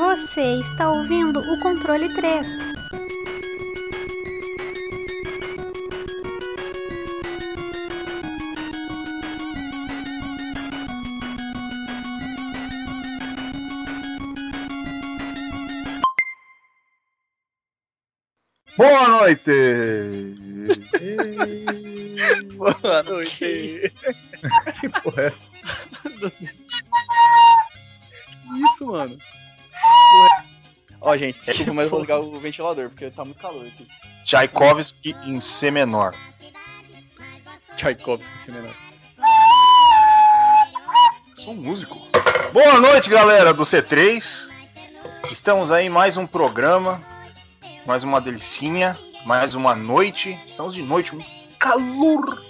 Você está ouvindo o controle 3. Boa noite! Boa noite! que porra é essa? Ó, gente, desculpa, mas eu vou ligar o ventilador, porque tá muito calor aqui. Tchaikovsky em C menor. Tchaikovsky, se menor. Sou um músico. Boa noite, galera do C3. Estamos aí em mais um programa, mais uma delicinha, mais uma noite. Estamos de noite, um calor.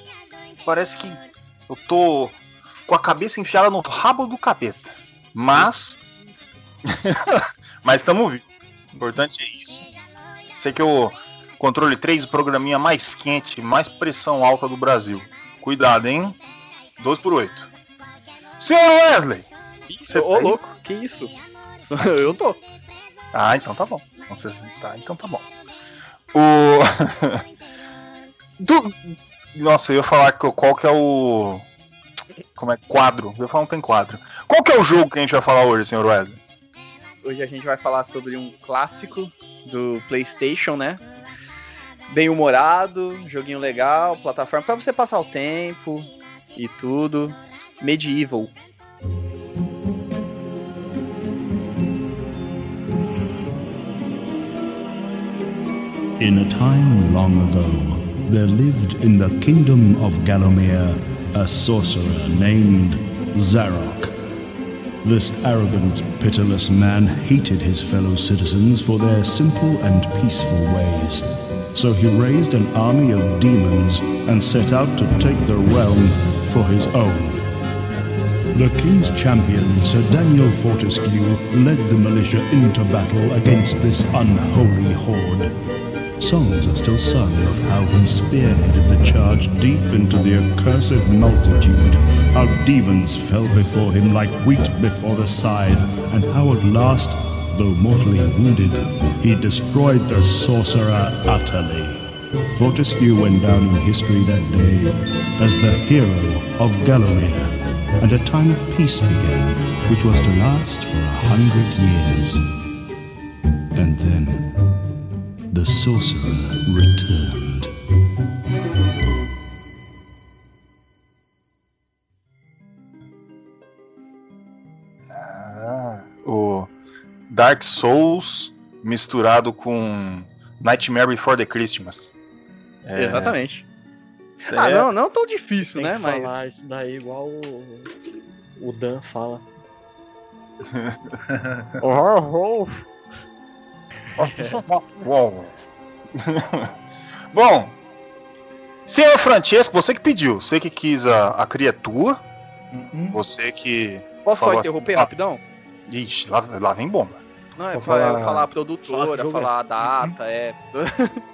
Parece que eu tô com a cabeça enfiada no rabo do capeta. Mas. Mas estamos vivos. O importante é isso. Sei que o controle 3, o programinha mais quente, mais pressão alta do Brasil. Cuidado, hein? 12 por 8. Senhor Wesley! Isso, ô, tá louco, que isso? Eu tô. Ah, então tá bom. Então, você- tá, então tá bom. O. Do- Nossa, eu ia falar que- qual que é o. Como é? Quadro. Eu ia falar não tem quadro. Qual que é o jogo que a gente vai falar hoje, senhor Wesley? Hoje a gente vai falar sobre um clássico do PlayStation, né? Bem humorado, joguinho legal, plataforma pra você passar o tempo e tudo. Medieval. In a time long ago, there lived in the kingdom of Gallomere a sorcerer named Zarok. This arrogant, pitiless man hated his fellow citizens for their simple and peaceful ways. So he raised an army of demons and set out to take the realm for his own. The king's champion, Sir Daniel Fortescue, led the militia into battle against this unholy horde. Songs are still sung of how he spearheaded the charge deep into the accursed multitude, how demons fell before him like wheat before the scythe, and how at last, though mortally wounded, he destroyed the sorcerer utterly. Fortescue went down in history that day as the hero of Galloway, and a time of peace began, which was to last for a hundred years. And then the sorcerer returned. Ah, o Dark Souls misturado com Nightmare Before the Christmas. É, Exatamente. é- Ah, não, não tão difícil, Tem né? que falar Mas. isso daí igual o, o Dan fala. Bom, senhor Francesco, você que pediu, você que quis a, a criatura, você que. Posso só Falou interromper assim, rapidão? Ixi, lá, lá vem bomba. Não, é falar- falar a produtora, falar é. a data, é.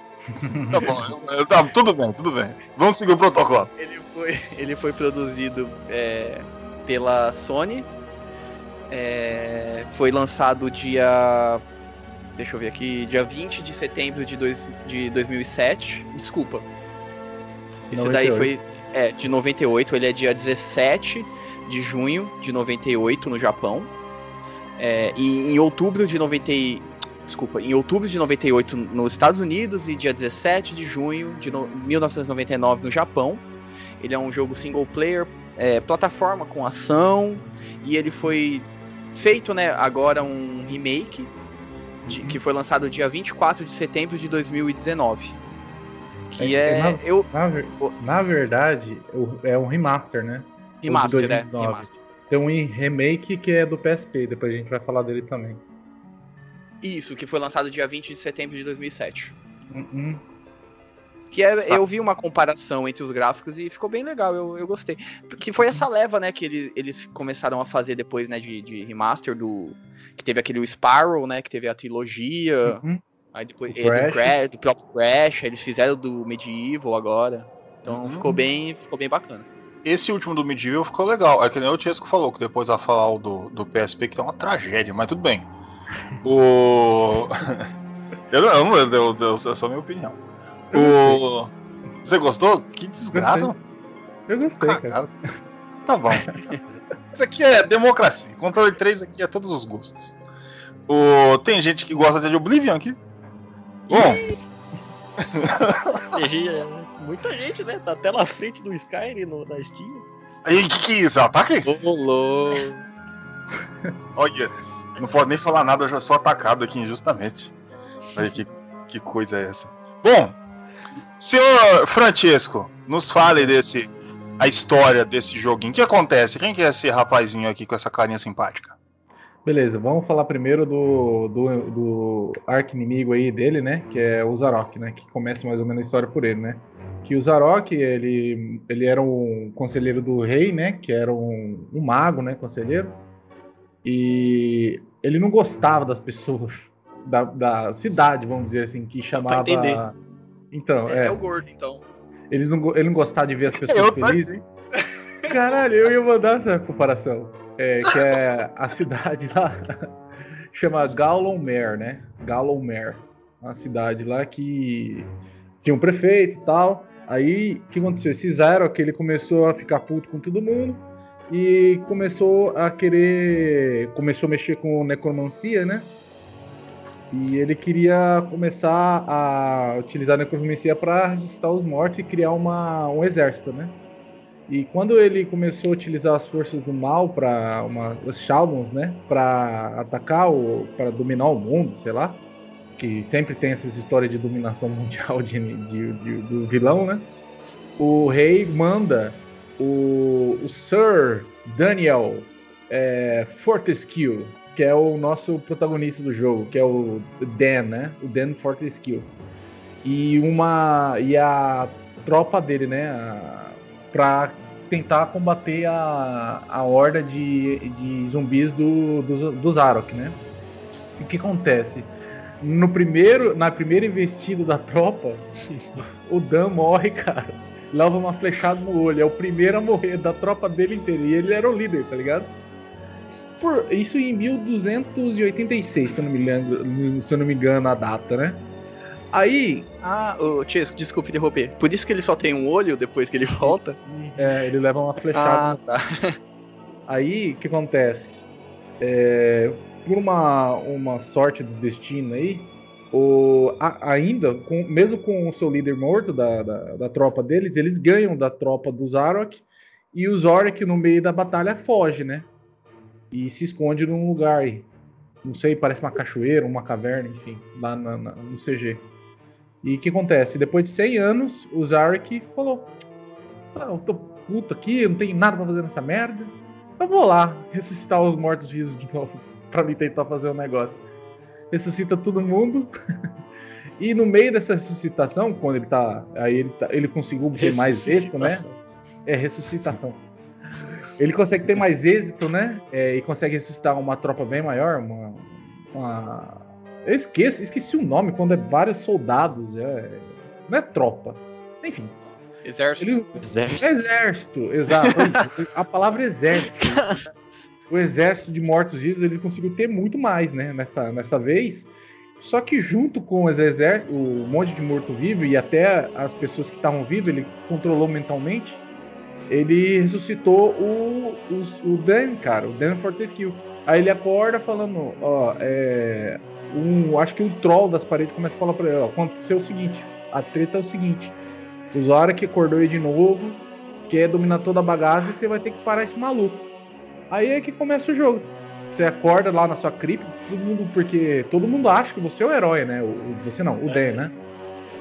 Tá bom, eu- eu- tá, tudo bem, tudo bem. Vamos seguir o protocolo. Ele foi, ele foi produzido é, pela Sony. É, foi lançado dia. Deixa eu ver aqui. Dia 20 de setembro de, dois, de 2007. Desculpa. Esse daí 98. foi. É, de 98. Ele é dia 17 de junho de 98 no Japão. É, e em outubro de 90. e- Desculpa, em outubro de 98 nos Estados Unidos e dia 17 de junho de no- 1999 no Japão. Ele é um jogo single player, é, plataforma com ação, e ele foi feito, né, agora um remake, de- que foi lançado dia 24 de setembro de 2019. Que É, é. na- eu, Na, na verdade, é um remaster, né? remaster, é. 2009. Remaster. Tem um remake que é do PSP, depois a gente vai falar dele também. Isso, que foi lançado dia 20 de setembro de 2007. Uhum. Que é, eu vi uma comparação entre os gráficos e ficou bem legal, eu, eu gostei. Porque foi essa leva, né, que eles, eles começaram a fazer depois, né, de, de remaster do. Que teve aquele Sparrow, né? Que teve a trilogia. Uhum. Aí depois O do, Crash. Do próprio Crash, aí eles fizeram do Medieval agora. Então Uhum. ficou bem. Ficou bem bacana. Esse último do Medieval ficou legal. É que nem o Tiesco falou, que depois vai falar o do, do PSP, que tá uma tragédia, mas tudo bem. O. Eu não, eu, eu, eu, é só a minha opinião. O. Você gostou? Que desgraça. Eu gostei, Ah, cara. cara. Tá bom. Isso aqui é democracia. Controle 3 aqui é todos os gostos. O... Tem gente que gosta de Oblivion aqui? Bom, é, Muita gente, né? Tá até na frente do Skyrim no, na Steam. aí o que, que é isso? Ataque? Rolou. Olha, não pode nem falar nada, eu já sou atacado aqui injustamente. Olha que, que coisa é essa. Bom, senhor Francesco, nos fale desse. A história desse joguinho. O que acontece? Quem que é esse rapazinho aqui com essa carinha simpática? Beleza, vamos falar primeiro do, do, do arco-inimigo aí dele, né? Que é o Zarok, né? Que começa mais ou menos a história por ele, né? Que o Zarok, ele, ele era um conselheiro do rei, né? Que era um, um mago, né? Conselheiro. E ele não gostava das pessoas da, da cidade, vamos dizer assim, que chamava... entender. Então, É, é. é o gordo, então. Eles não, ele não gostava de ver as pessoas Eu tô felizes. Caralho, eu ia mandar essa comparação. É, que é a cidade lá. chama Gallowmere, né? Gallowmere. Uma cidade lá que tinha um prefeito e tal. Aí, o que aconteceu? Esse Zarok, ele começou a ficar puto com todo mundo e começou a querer... Começou a mexer com necromancia, né? E ele queria começar a utilizar a necromancia para ressuscitar os mortos e criar uma, um exército, né? E quando ele começou a utilizar as forças do mal para os Shadowns, né, para atacar o, para dominar o mundo, sei lá, que sempre tem essas histórias de dominação mundial de, de- de- do vilão, né? O rei manda o, o Sir Daniel é, Fortescue, que é o nosso protagonista do jogo, que é o Dan, né? O Dan Fortescue. E uma e a tropa dele, né, a- pra tentar combater a, a horda de, de zumbis do, do, do Zarok, né? E o que acontece? No primeiro, na primeira investida da tropa, o Dan morre, cara. Leva uma flechada no olho. É o primeiro a morrer da tropa dele inteira. E ele era o líder, tá ligado? Por, isso em 1286, se eu não me engano, se eu não me engano a data, né? Aí, Ah, ô, Chesco, desculpe interromper. Por isso que ele só tem um olho depois que ele volta? é, ele leva uma flechada Ah, tá. Aí, o que acontece? É, por uma, uma sorte do destino aí, o, a- ainda, com- mesmo com o seu líder morto da, da, da tropa deles, eles ganham da tropa do Zarok e o Zorak no meio da batalha foge, né? E se esconde num lugar aí. Não sei, parece uma cachoeira, uma caverna, enfim, lá na- na- no CG. E o que acontece? Depois de 100 anos, o Zarek falou: ah, Eu tô puto aqui, eu não tenho nada pra fazer nessa merda. Eu vou lá ressuscitar os mortos-vivos de novo pra mim tentar fazer um negócio. Ressuscita todo mundo. e no meio dessa ressuscitação, quando ele tá. Aí ele, tá- ele conseguiu ter mais êxito, né? É ressuscitação. Ele consegue ter mais êxito, né? É, e consegue ressuscitar uma tropa bem maior. Uma, uma- Eu esqueço, esqueci o nome quando é vários soldados. É... Não é tropa. Enfim. Exército. Ele, Exército. Exército, exato. a palavra exército. O exército de mortos-vivos ele conseguiu ter muito mais, né? Nessa, nessa vez. Só que junto com os exércitos, o monte de morto-vivo e até as pessoas que estavam vivas, ele controlou mentalmente. Ele ressuscitou o, o, o Dan, cara, o Dan Fortescue. Aí ele acorda falando, ó, é, um, acho que o troll das paredes começa a falar pra ele, ó, aconteceu o seguinte, a treta é o seguinte, o Zora que acordou aí de novo, quer dominar toda a bagaça e você vai ter que parar esse maluco. Aí é que começa o jogo. Você acorda lá na sua cripta, todo mundo, porque todo mundo acha que você é o herói, né? O, você não, o Dan, né?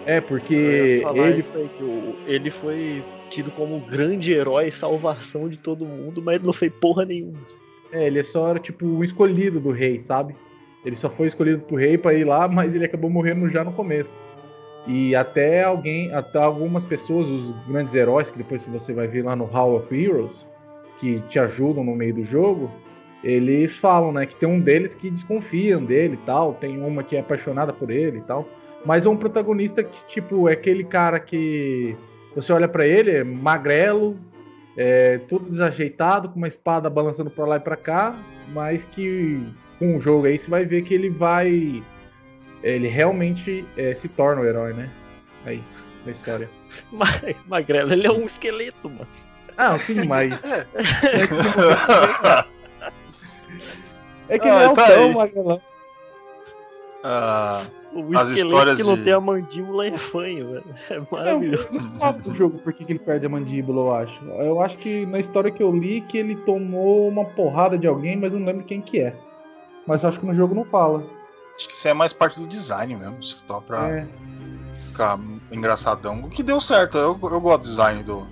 É, porque ele. aí, o- ele foi tido como o grande herói, salvação de todo mundo, mas não fez porra nenhuma. É, ele é só era, tipo o escolhido do rei, sabe? Ele só foi escolhido pro rei pra ir lá, mas ele acabou morrendo já no começo. E até alguém, até algumas pessoas, os grandes heróis, que depois você vai ver lá no Hall of Heroes, que te ajudam no meio do jogo, eles falam, né, que tem um deles que desconfiam dele e tal, tem uma que é apaixonada por ele e tal, mas é um protagonista que, tipo, é aquele cara que você olha pra ele, é magrelo, é, todo desajeitado, com uma espada balançando pra lá e pra cá, mas que com o jogo aí, você vai ver que ele vai. Ele realmente é, se torna o herói, né? Aí, na história. Magrelo, ele é um esqueleto, mano. Ah, sim, mas. É. É que Ah, não é o tá tão aí. magrelão. Ah, O As histórias que não de- tem a mandíbula é fanho, velho. É maravilhoso. Eu não sabe do jogo por que que ele perde a mandíbula, eu acho. Eu acho que na história que eu li que ele tomou uma porrada de alguém, mas não lembro quem que é. Mas eu acho que no jogo não fala. acho que isso é mais parte do design mesmo, só pra É. ficar engraçadão. O que deu certo, eu, eu gosto do design do,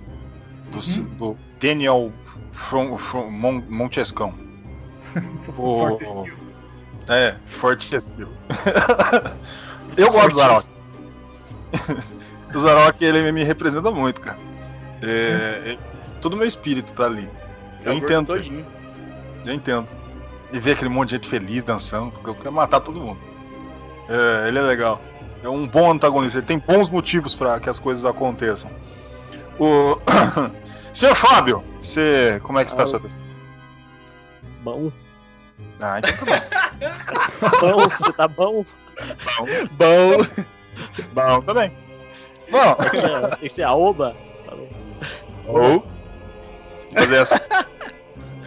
do, Uhum. do Daniel From, From, Mon, Montescão. O-. É, forte skill. eu gosto do Zarok. o Zarok, ele me representa muito, cara. É, é- todo meu espírito tá ali. Eu o entendo. todinho. Eu entendo. E ver aquele monte de gente feliz dançando, porque eu quero matar todo mundo. É, ele é legal. É um bom antagonista, ele tem bons motivos para que as coisas aconteçam. O. Senhor Fábio, você. Como é que está a sua pessoa? Bom, Ah, então tá bom. bom, você tá bom? Bom. Bom, tá bem. Bom, É, Tem que ser a Oba. ou. Fazer assim.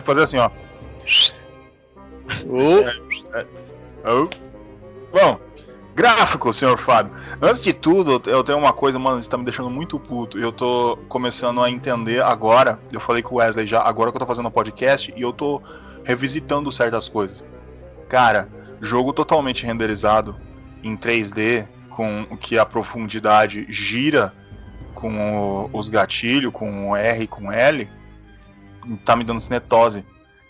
Fazer assim, ó. Oh. Bom, gráfico, senhor Fábio. Antes de tudo, eu tenho uma coisa, mano, isso tá me deixando muito puto. Eu tô começando a entender agora. Eu falei com o Wesley já, agora que eu tô fazendo um podcast, e eu tô revisitando certas coisas. Cara, jogo totalmente renderizado em 3D, com o que a profundidade gira com o- os gatilhos, com o R e com o L, tá me dando cinetose.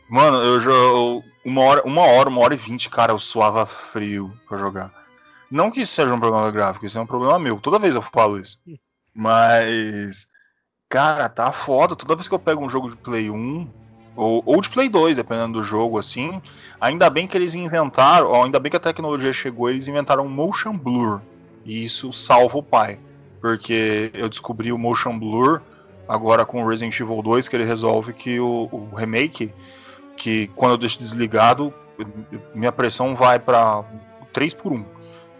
Mano, eu jogo uma hora, uma hora, uma hora e vinte, cara, eu suava frio pra jogar. Não que isso seja um problema gráfico, isso é um problema meu. Toda vez eu falo isso. Mas, cara, tá foda. Toda vez que eu pego um jogo de Play 1 ou, ou de Play 2, dependendo do jogo, assim, ainda bem que eles inventaram, ainda bem que a tecnologia chegou, eles inventaram um motion blur. E isso salva o pai. Porque eu descobri o motion blur agora com o Resident Evil 2, que ele resolve que o, o remake que quando eu deixo desligado, minha pressão vai pra 3 por 1.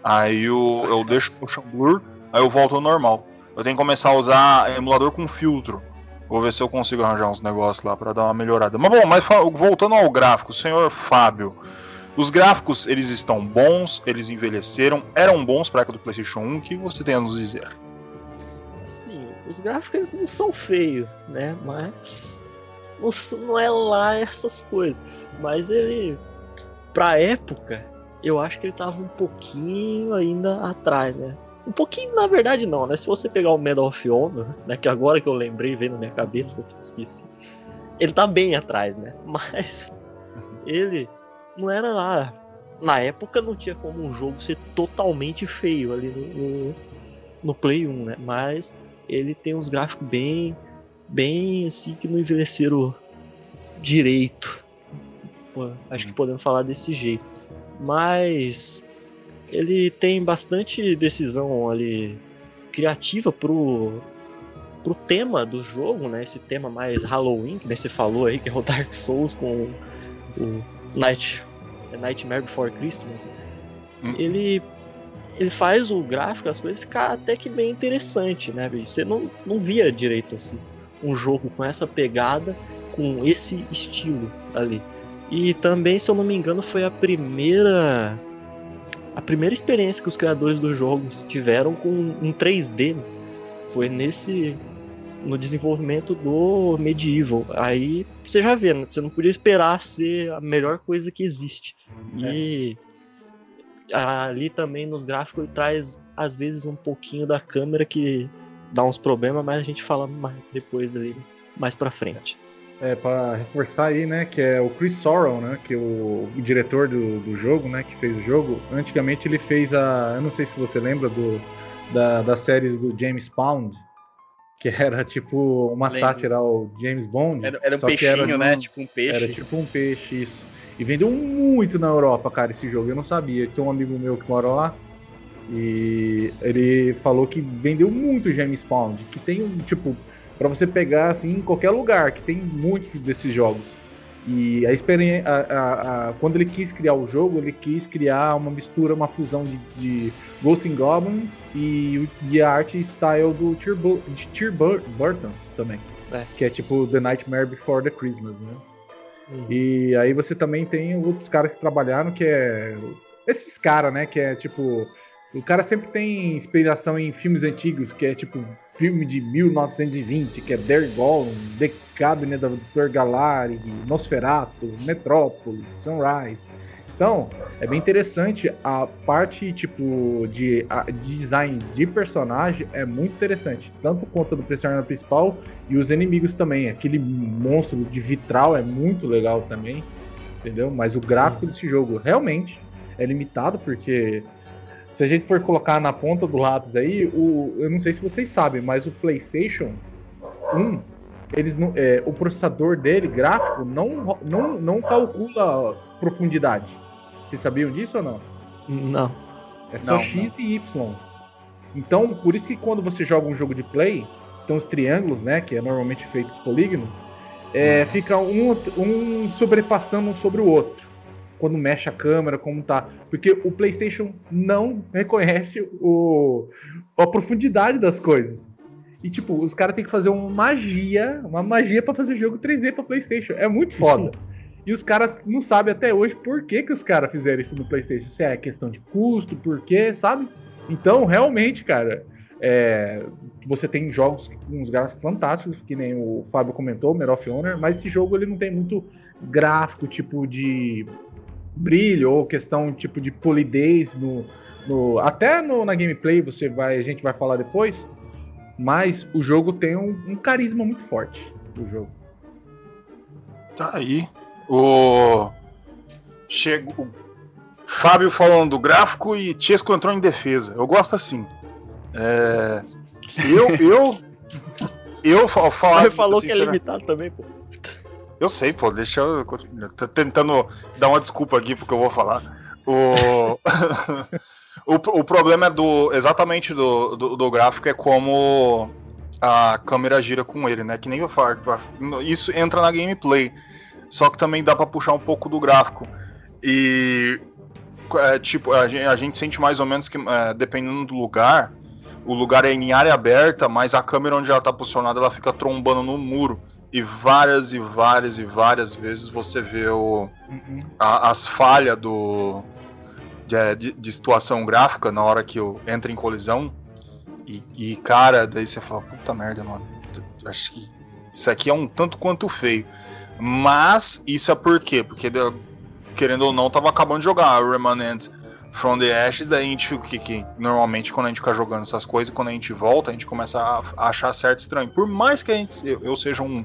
Aí eu, eu deixo o motion blur, aí eu volto ao normal. Eu tenho que começar a usar emulador com filtro. Vou ver se eu consigo arranjar uns negócios lá pra dar uma melhorada. Mas bom, mas voltando ao gráfico, senhor Fábio, os gráficos eles estão bons, eles envelheceram, eram bons pra época do PlayStation 1, o que você tem a nos dizer? Assim, os gráficos não são feios, né? Mas não, não é lá essas coisas. Mas ele, pra época, eu acho que ele tava um pouquinho ainda atrás, né? Um pouquinho, na verdade, não, né? Se você pegar o Medal of Honor, né? Que agora que eu lembrei, veio na minha cabeça, que eu esqueci. Ele tá bem atrás, né? Mas ele não era lá. Na época não tinha como um jogo ser totalmente feio ali no, no, no Play 1, né? Mas ele tem uns gráficos bem, bem assim que não envelheceram direito. Pô, acho que podemos falar desse jeito. Mas ele tem bastante decisão ali criativa pro pro tema do jogo, né? Esse tema mais Halloween, que você falou aí, que é o Dark Souls com o Night, Nightmare Before Christmas. né? Hum. Ele ele faz o gráfico, as coisas ficar até que bem interessante, né? Você não, não via direito assim um jogo com essa pegada, com esse estilo ali. E também, se eu não me engano, foi a primeira a primeira experiência que os criadores dos jogos tiveram com um 3D. né? Foi nesse no desenvolvimento do Medieval. Aí você já vê, né? você não podia esperar ser a melhor coisa que existe. E ali também nos gráficos ele traz às vezes um pouquinho da câmera que dá uns problemas, mas a gente fala mais depois ali mais pra frente. É, pra reforçar aí, né, que é o Chris Sorrell, né, que é o, o diretor do, do jogo, né, que fez o jogo. Antigamente ele fez a, eu não sei se você lembra do da, da série do James Bond, que era tipo uma Lembro. sátira ao James Bond. Era, era um peixinho, um- né? Tipo um peixe. Era tipo um peixe, isso. E vendeu muito na Europa, cara, esse jogo. Eu não sabia. Tem um amigo meu que mora lá. E ele falou que vendeu muito James Bond. Que tem um, tipo, pra você pegar assim em qualquer lugar, que tem muitos desses jogos. E a experiência, quando ele quis criar o jogo, ele quis criar uma mistura, uma fusão de, de Ghost and Goblins e, e, a arte style do Tim Burton também. É. Que é tipo The Nightmare Before the Christmas, né? Uhum. E aí você também tem outros caras que trabalharam, que é. Esses caras, né? Que é tipo. O cara sempre tem inspiração em filmes antigos, que é tipo filme de 1920, que é Daredevil, The Cabinet of Dr. Galari, Nosferatu, Metrópolis, Sunrise. Então, é bem interessante. A parte, tipo, de, design de personagem é muito interessante. Tanto quanto do personagem principal e os inimigos também. Aquele monstro de vitral é muito legal também. Entendeu? Mas o gráfico desse jogo realmente é limitado, porque se a gente for colocar na ponta do lápis aí, o, eu não sei se vocês sabem, mas o PlayStation 1, eles não, é, o processador dele, gráfico, não, não, não calcula profundidade. Vocês sabiam disso ou não? Não. É só não, X não. e Y. Então, por isso que quando você joga um jogo de play, então os triângulos, né, que é normalmente feitos polígonos, é, fica um, um sobrepassando um sobre o outro. Quando mexe a câmera, como tá. Porque o PlayStation não reconhece o, a profundidade das coisas. E, tipo, os caras têm que fazer uma magia, uma magia para fazer jogo 3D pra PlayStation. É muito foda. E os caras não sabem até hoje por que, que os caras fizeram isso no PlayStation. Se é questão de custo, por quê, sabe? Então, realmente, cara, é, você tem jogos com uns gráficos fantásticos, que nem o Fábio comentou, Medal of Honor, mas esse jogo ele não tem muito gráfico, tipo de brilho ou questão tipo de polidez no, no até no, na gameplay você vai a gente vai falar depois mas o jogo tem um, um carisma muito forte o jogo tá aí o. Chega. O Fábio falando do gráfico e Chesco entrou em defesa. Eu gosto assim. É... Eu. Eu. Eu falar. Ele falou que é limitado também, pô. Eu sei, pô, deixa eu. Tô tentando dar uma desculpa aqui porque eu vou falar. O, o, o problema é do. Exatamente do, do, do, gráfico é como a câmera gira com ele, né? Que nem eu falo. Isso entra na gameplay só que também dá para puxar um pouco do gráfico. E é, tipo, a gente, a gente, sente mais ou menos que, é, dependendo do lugar, o lugar é em área aberta, mas a câmera onde ela tá posicionada, ela fica trombando no muro. E várias e várias e várias vezes você vê o, a, as falhas do, de, é, de, de, situação gráfica na hora que eu entra em colisão. E, e, cara, daí você fala, puta merda, mano. Acho que isso aqui é um tanto quanto feio. Mas isso é por quê? Porque, querendo ou não, tava acabando de jogar Remanent from the Ashes, daí a gente fica que, que normalmente quando a gente fica jogando essas coisas, quando a gente volta, a gente começa a, achar certo estranho. Por mais que a gente, eu, eu seja um,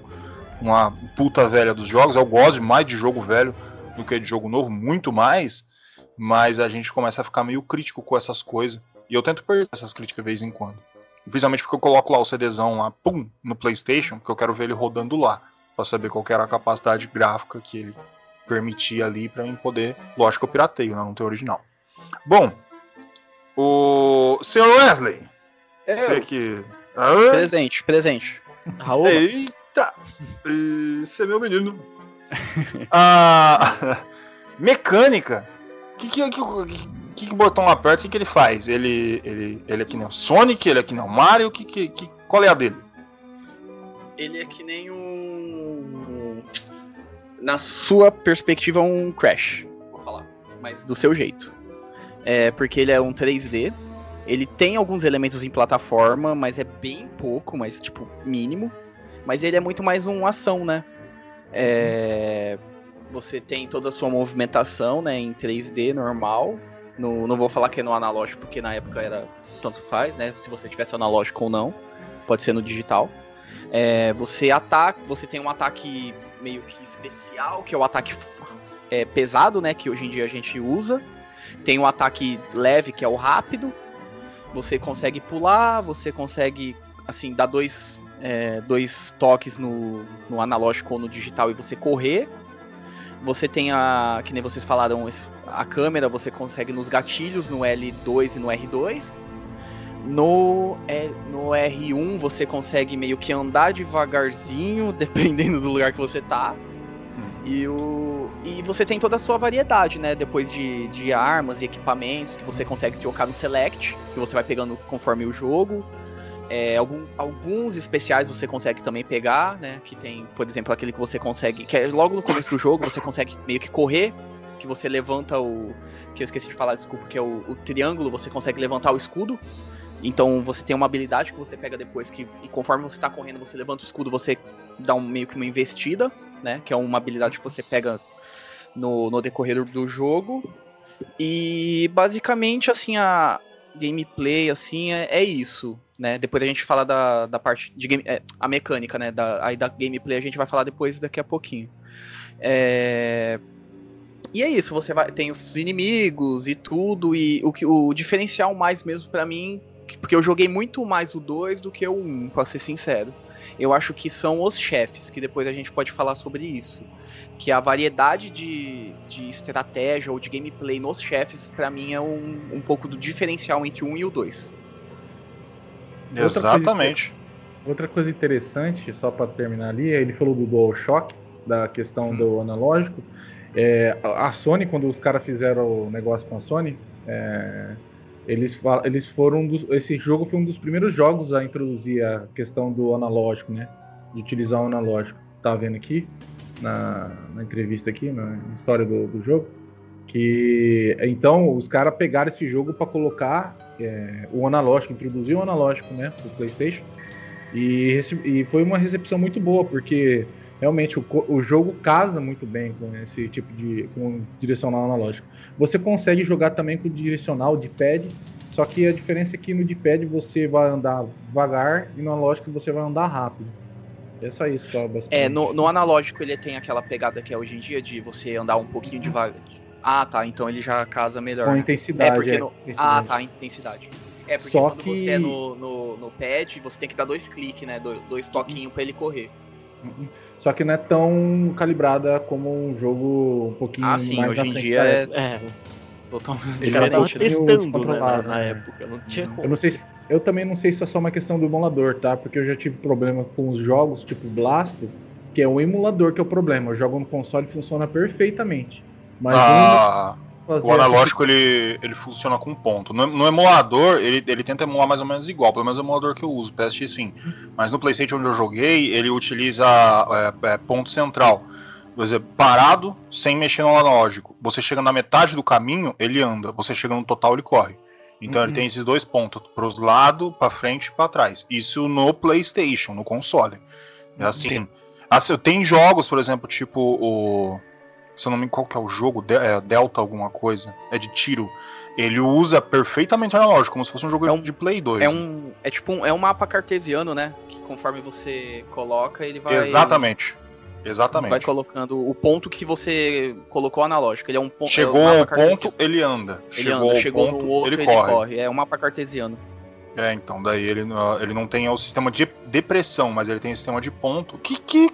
uma puta velha dos jogos, eu gosto mais de jogo velho do que de jogo novo, muito mais, mas a gente começa a ficar meio crítico com essas coisas. E eu tento perder essas críticas de vez em quando. Principalmente porque eu coloco lá o CDzão lá, pum, no PlayStation, porque eu quero ver ele rodando lá para saber qual era a capacidade gráfica que ele permitia ali para mim poder. Lógico, eu pirateio, né? não tem original. Bom, o senhor Wesley. Eu. Você que. Ah, presente, presente. Raul. Eita! Você é meu menino. a mecânica. O que, que, que, que, que botão aperta? O que, que ele faz? Ele, ele, ele é que nem o Sonic? Ele é que nem o Mario? Que, que, que, qual é a dele? Ele é que nem o na sua perspectiva, um Crash. Vou falar. Mas do seu jeito. É, porque ele é um 3D. Ele tem alguns elementos em plataforma, mas é bem pouco, mas tipo, mínimo. Mas ele é muito mais uma ação, né? É, você tem toda a sua movimentação né, em 3D normal. No, não vou falar que é no analógico, porque na época era tanto faz, né? Se você tivesse analógico ou não. Pode ser no digital. É, você ataca, você tem um ataque meio que especial, que é o ataque é, pesado, né? Que hoje em dia a gente usa. Tem o ataque leve, que é o rápido. Você consegue pular, você consegue, assim, dar dois, é, dois toques no, no analógico ou no digital e você correr. Você tem a, que nem vocês falaram, a câmera, você consegue nos gatilhos, no L2 e no R2. No, é, no R1 você consegue meio que andar devagarzinho, dependendo do lugar que você tá. E, o, e você tem toda a sua variedade, né? Depois de, de armas e equipamentos que você consegue trocar no Select, que você vai pegando conforme o jogo. É, algum, alguns especiais você consegue também pegar, né? Que tem, por exemplo, aquele que você consegue. Que é logo no começo do jogo, você consegue meio que correr, que você levanta o. Que eu esqueci de falar, desculpa, que é o, o triângulo, você consegue levantar o escudo. Então você tem uma habilidade que você pega depois que. E conforme você está correndo, você levanta o escudo, você dá um, meio que uma investida né? Que é uma habilidade que você pega no, no decorrer do jogo. E basicamente, assim, a gameplay, assim, é, é isso, né? Depois a gente fala da, da parte de game, é, a mecânica, né? Da, aí da gameplay a gente vai falar depois daqui a pouquinho. É... E é isso, você vai tem os inimigos e tudo e o que o diferencial mais mesmo para mim, porque eu joguei muito mais o 2 do que o 1, um, para ser sincero eu acho que são os chefes, que depois a gente pode falar sobre isso. Que a variedade de, de estratégia ou de gameplay nos chefes, para mim, é um, um pouco do diferencial entre o 1 e o 2. Exatamente. Outra coisa interessante, só para terminar ali, ele falou do DualShock, da questão hum. do analógico. É, a Sony, quando os caras fizeram o negócio com a Sony, é, eles, eles foram dos, esse jogo foi um dos primeiros jogos a introduzir a questão do analógico, né? De utilizar o analógico. Tá vendo aqui na, na entrevista aqui, na história do, do jogo, que então os caras pegaram esse jogo para colocar é, o analógico, introduzir o analógico, né, pro PlayStation. E, e foi uma recepção muito boa, porque realmente o, o jogo casa muito bem com esse tipo de com direcional analógico. Você consegue jogar também com o direcional de pad, só que a diferença é que no de pad você vai andar devagar e no analógico você vai andar rápido. É só isso, só É, no, no, analógico ele tem aquela pegada que é hoje em dia de você andar um pouquinho devagar. Ah, tá, então ele já casa melhor. Com intensidade. É porque é, no... intensidade. Ah, tá, intensidade. É, porque Só quando que... você é no, no, no, pad, você tem que dar dois cliques, né? Dois, dois toquinhos para ele correr. Só que não é tão calibrada como um jogo um pouquinho ah, sim, mais hoje em dia é, é totalmente diferente. testando né, na, na, época, não tinha como. Eu não sei se, eu também não sei se é só uma questão do emulador, tá? Porque eu já tive problema com os jogos tipo Blasto, que é o emulador que é o problema. Eu jogo no console e funciona perfeitamente. Mas ah, o analógico ele, ele funciona com ponto. No, no, emulador, ele, ele tenta emular mais ou menos igual, pelo menos o emulador que eu uso, PSX Fim. Mas no PlayStation onde eu joguei, ele utiliza é, é, ponto central. Por exemplo, parado, sem mexer no analógico. Você chega na metade do caminho, ele anda. Você chega no total, ele corre. Então uhum. ele tem esses dois pontos, para os lados, para frente e para trás. Isso no PlayStation, no console. É assim. assim. Tem jogos, por exemplo, tipo o se eu não me engano qual que é o jogo, é Delta alguma coisa, é de tiro. Ele usa perfeitamente analógico, como se fosse um jogo é um, de Play 2. É um, é tipo um, é um mapa cartesiano, né? Que conforme você coloca, ele vai Exatamente. Exatamente. Vai colocando o ponto que você colocou analógico. Ele é um ponto. Chegou é um ao ponto, ele anda. Ele chegou anda. Chegou ponto, no outro, ele, ele corre. corre. É um mapa cartesiano. É, então, daí ele, ele não tem o sistema de depressão, mas ele tem o sistema de ponto. Que, que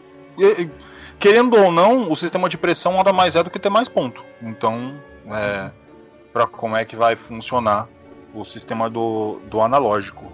querendo ou não, o sistema de pressão nada mais é do que ter mais ponto. Então, é, para como é que vai funcionar o sistema do, do analógico.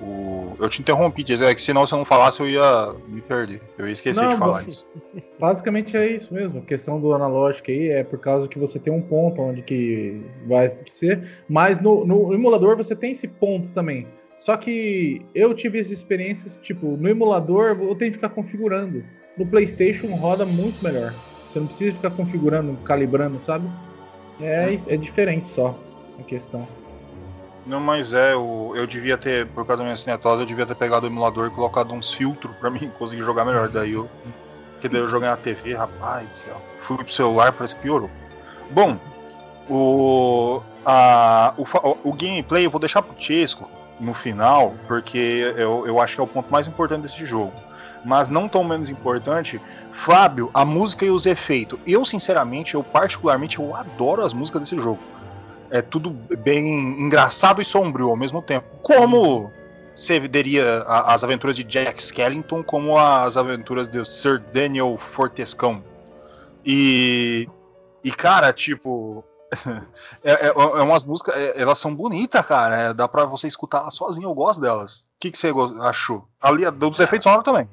O, eu te interrompi, dizer é que senão você não falasse eu ia me perder. Eu ia esquecer não, de falar isso. Basicamente é isso mesmo. A questão do analógico aí é por causa que você tem um ponto onde que vai ser, mas no, no emulador você tem esse ponto também. Só que eu tive essas experiências, tipo, no emulador eu tenho que ficar configurando no PlayStation roda muito melhor. Você não precisa ficar configurando, calibrando, sabe? É, é diferente só a questão. Não, mas é, eu, eu devia ter, por causa da minha cinetose, eu devia ter pegado o emulador e colocado uns filtros pra mim conseguir jogar melhor. Daí eu. Que daí eu joguei na TV, rapaz do céu. Fui pro celular, parece que piorou. Bom, o, a, o, o gameplay eu vou deixar pro Chesco no final, porque eu, eu acho que é o ponto mais importante desse jogo mas não tão menos importante, Fábio, a música e os efeitos. Eu, sinceramente, eu particularmente, eu adoro as músicas desse jogo. É tudo bem engraçado e sombrio ao mesmo tempo. Como você veria as aventuras de Jack Skellington como as aventuras de Sir Daniel Fortescão. E, e cara, tipo, é, é, é, umas músicas, é, elas são bonitas, cara. É, dá pra você escutar sozinho, eu gosto delas. O que, que você achou? Ali, dos efeitos sonoros também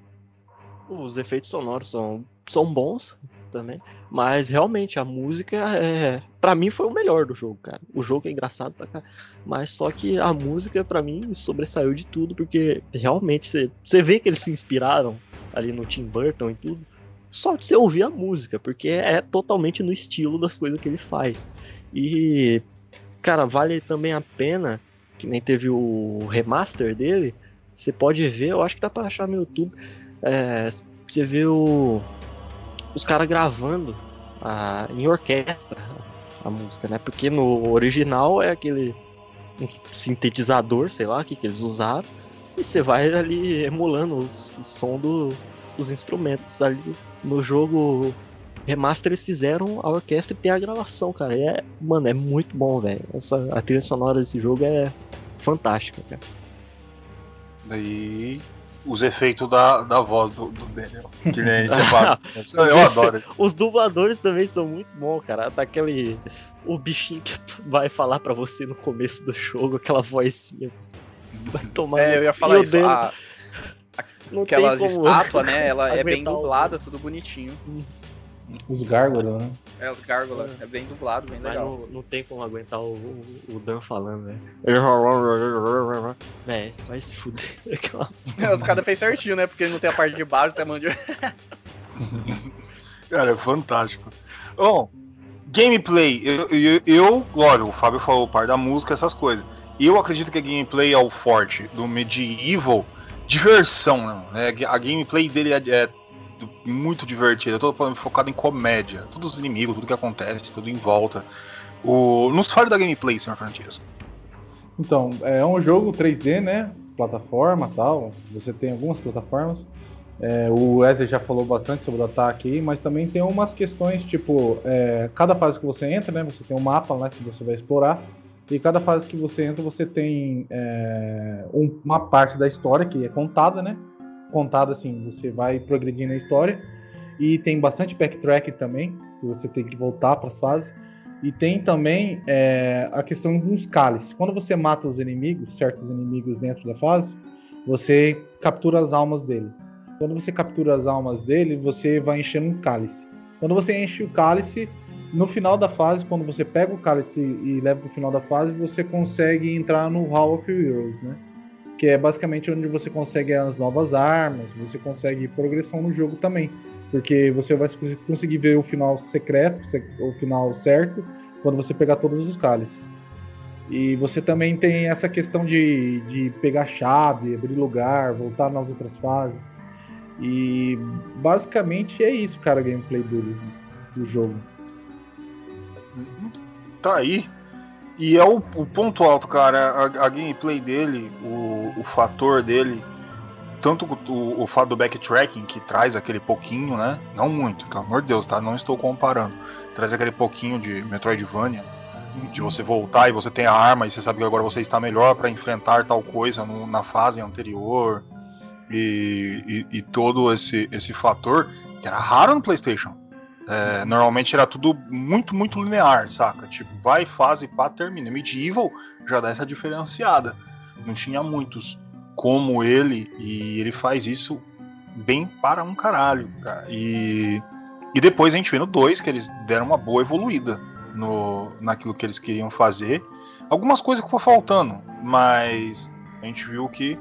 os efeitos sonoros são, são bons. também. Mas realmente a música é. Pra mim foi o melhor do jogo, cara. O jogo é engraçado pra cá. Mas só que a música, pra mim, sobressaiu de tudo, porque realmente você vê que eles se inspiraram ali no Tim Burton e tudo. Só de você ouvir a música, porque é totalmente no estilo das coisas que ele faz. E, cara, vale também a pena, que nem teve o remaster dele. Você pode ver, eu acho que dá pra achar no YouTube. É, você vê o, os caras gravando a, em orquestra a música, né? Porque no original é aquele sintetizador, sei lá, que, que eles usaram, e você vai ali emulando os, o som do, dos instrumentos. Ali no jogo remaster eles fizeram a orquestra e tem a gravação, cara. E é, mano, é muito bom, velho. Essa a trilha sonora desse jogo é fantástica, cara. Daí os efeitos da, da voz do, do Daniel. Que nem a gente fala. Eu adoro isso. Os dubladores também são muito bons, cara. Daquele. O bichinho que vai falar pra você no começo do jogo, aquela vozinha. Vai tomar. É, eu ia falar isso. A, Não tem aquelas estátuas, né? Ela é bem dublada, tudo bonitinho. Os gárgulas, né? É, os gárgulas, é bem dublado, bem Mas legal. não, não tem como aguentar o, o, o Dan falando, né? É, vai se fuder. Aquela- os caras fez certinho, né? Porque não tem a parte de baixo, até mão de. Cara, é fantástico. Bom, gameplay. Eu, eu, eu, lógico, o Fábio falou parte da música, essas coisas. Eu acredito que a gameplay é o forte do Medieval. Diversão, né? É, A gameplay dele é, é muito divertida, é todo focado em comédia. Todos os inimigos, tudo que acontece, tudo em volta. O... Nos fale da gameplay, senhor Francesco. Então, é um jogo 3D, né? Plataforma tal. Você tem algumas plataformas. É, o Wesley já falou bastante sobre o ataque aí, mas também tem umas questões, tipo, é, cada fase que você entra, né? Você tem um mapa lá que você vai explorar. E cada fase que você entra, você tem é, um- uma parte da história que é contada, né? Contada assim, você vai progredindo na história. E tem bastante backtrack também, que você tem que voltar para as fases. E tem também é, a questão dos cálices. Quando você mata os inimigos, certos inimigos dentro da fase, você captura as almas dele. Quando você captura as almas dele, você vai enchendo um cálice. Quando você enche o cálice, no final da fase, quando você pega o cálice e leva para o final da fase, você consegue entrar no Hall of Heroes, né? Que é basicamente onde você consegue as novas armas, você consegue progressão no jogo também. Porque você vai cons- conseguir ver o final secreto, se- o final certo, quando você pegar todos os cálices. E você também tem essa questão de, de pegar chave, abrir lugar, voltar nas outras fases. E basicamente é isso, cara, gameplay do, do jogo. Tá aí. E é o, o ponto alto, cara. A, a gameplay dele, o, o fator dele, tanto o, o fato do backtracking, que traz aquele pouquinho, né? Não muito, pelo amor de Deus, tá? Não estou comparando. Traz aquele pouquinho de Metroidvania, de você voltar e você tem a arma e você sabe que agora você está melhor para enfrentar tal coisa no- na fase anterior. E, e- e todo esse, esse fator que era raro no PlayStation. É, normalmente era tudo muito, muito linear, saca? Tipo, vai, fase, pá, termina. Medieval já dá essa diferenciada. Não tinha muitos como ele, e ele faz isso bem para um caralho, cara. E, e depois a gente vê no 2 que eles deram uma boa evoluída no, naquilo que eles queriam fazer. Algumas coisas que foram faltando, mas a gente viu que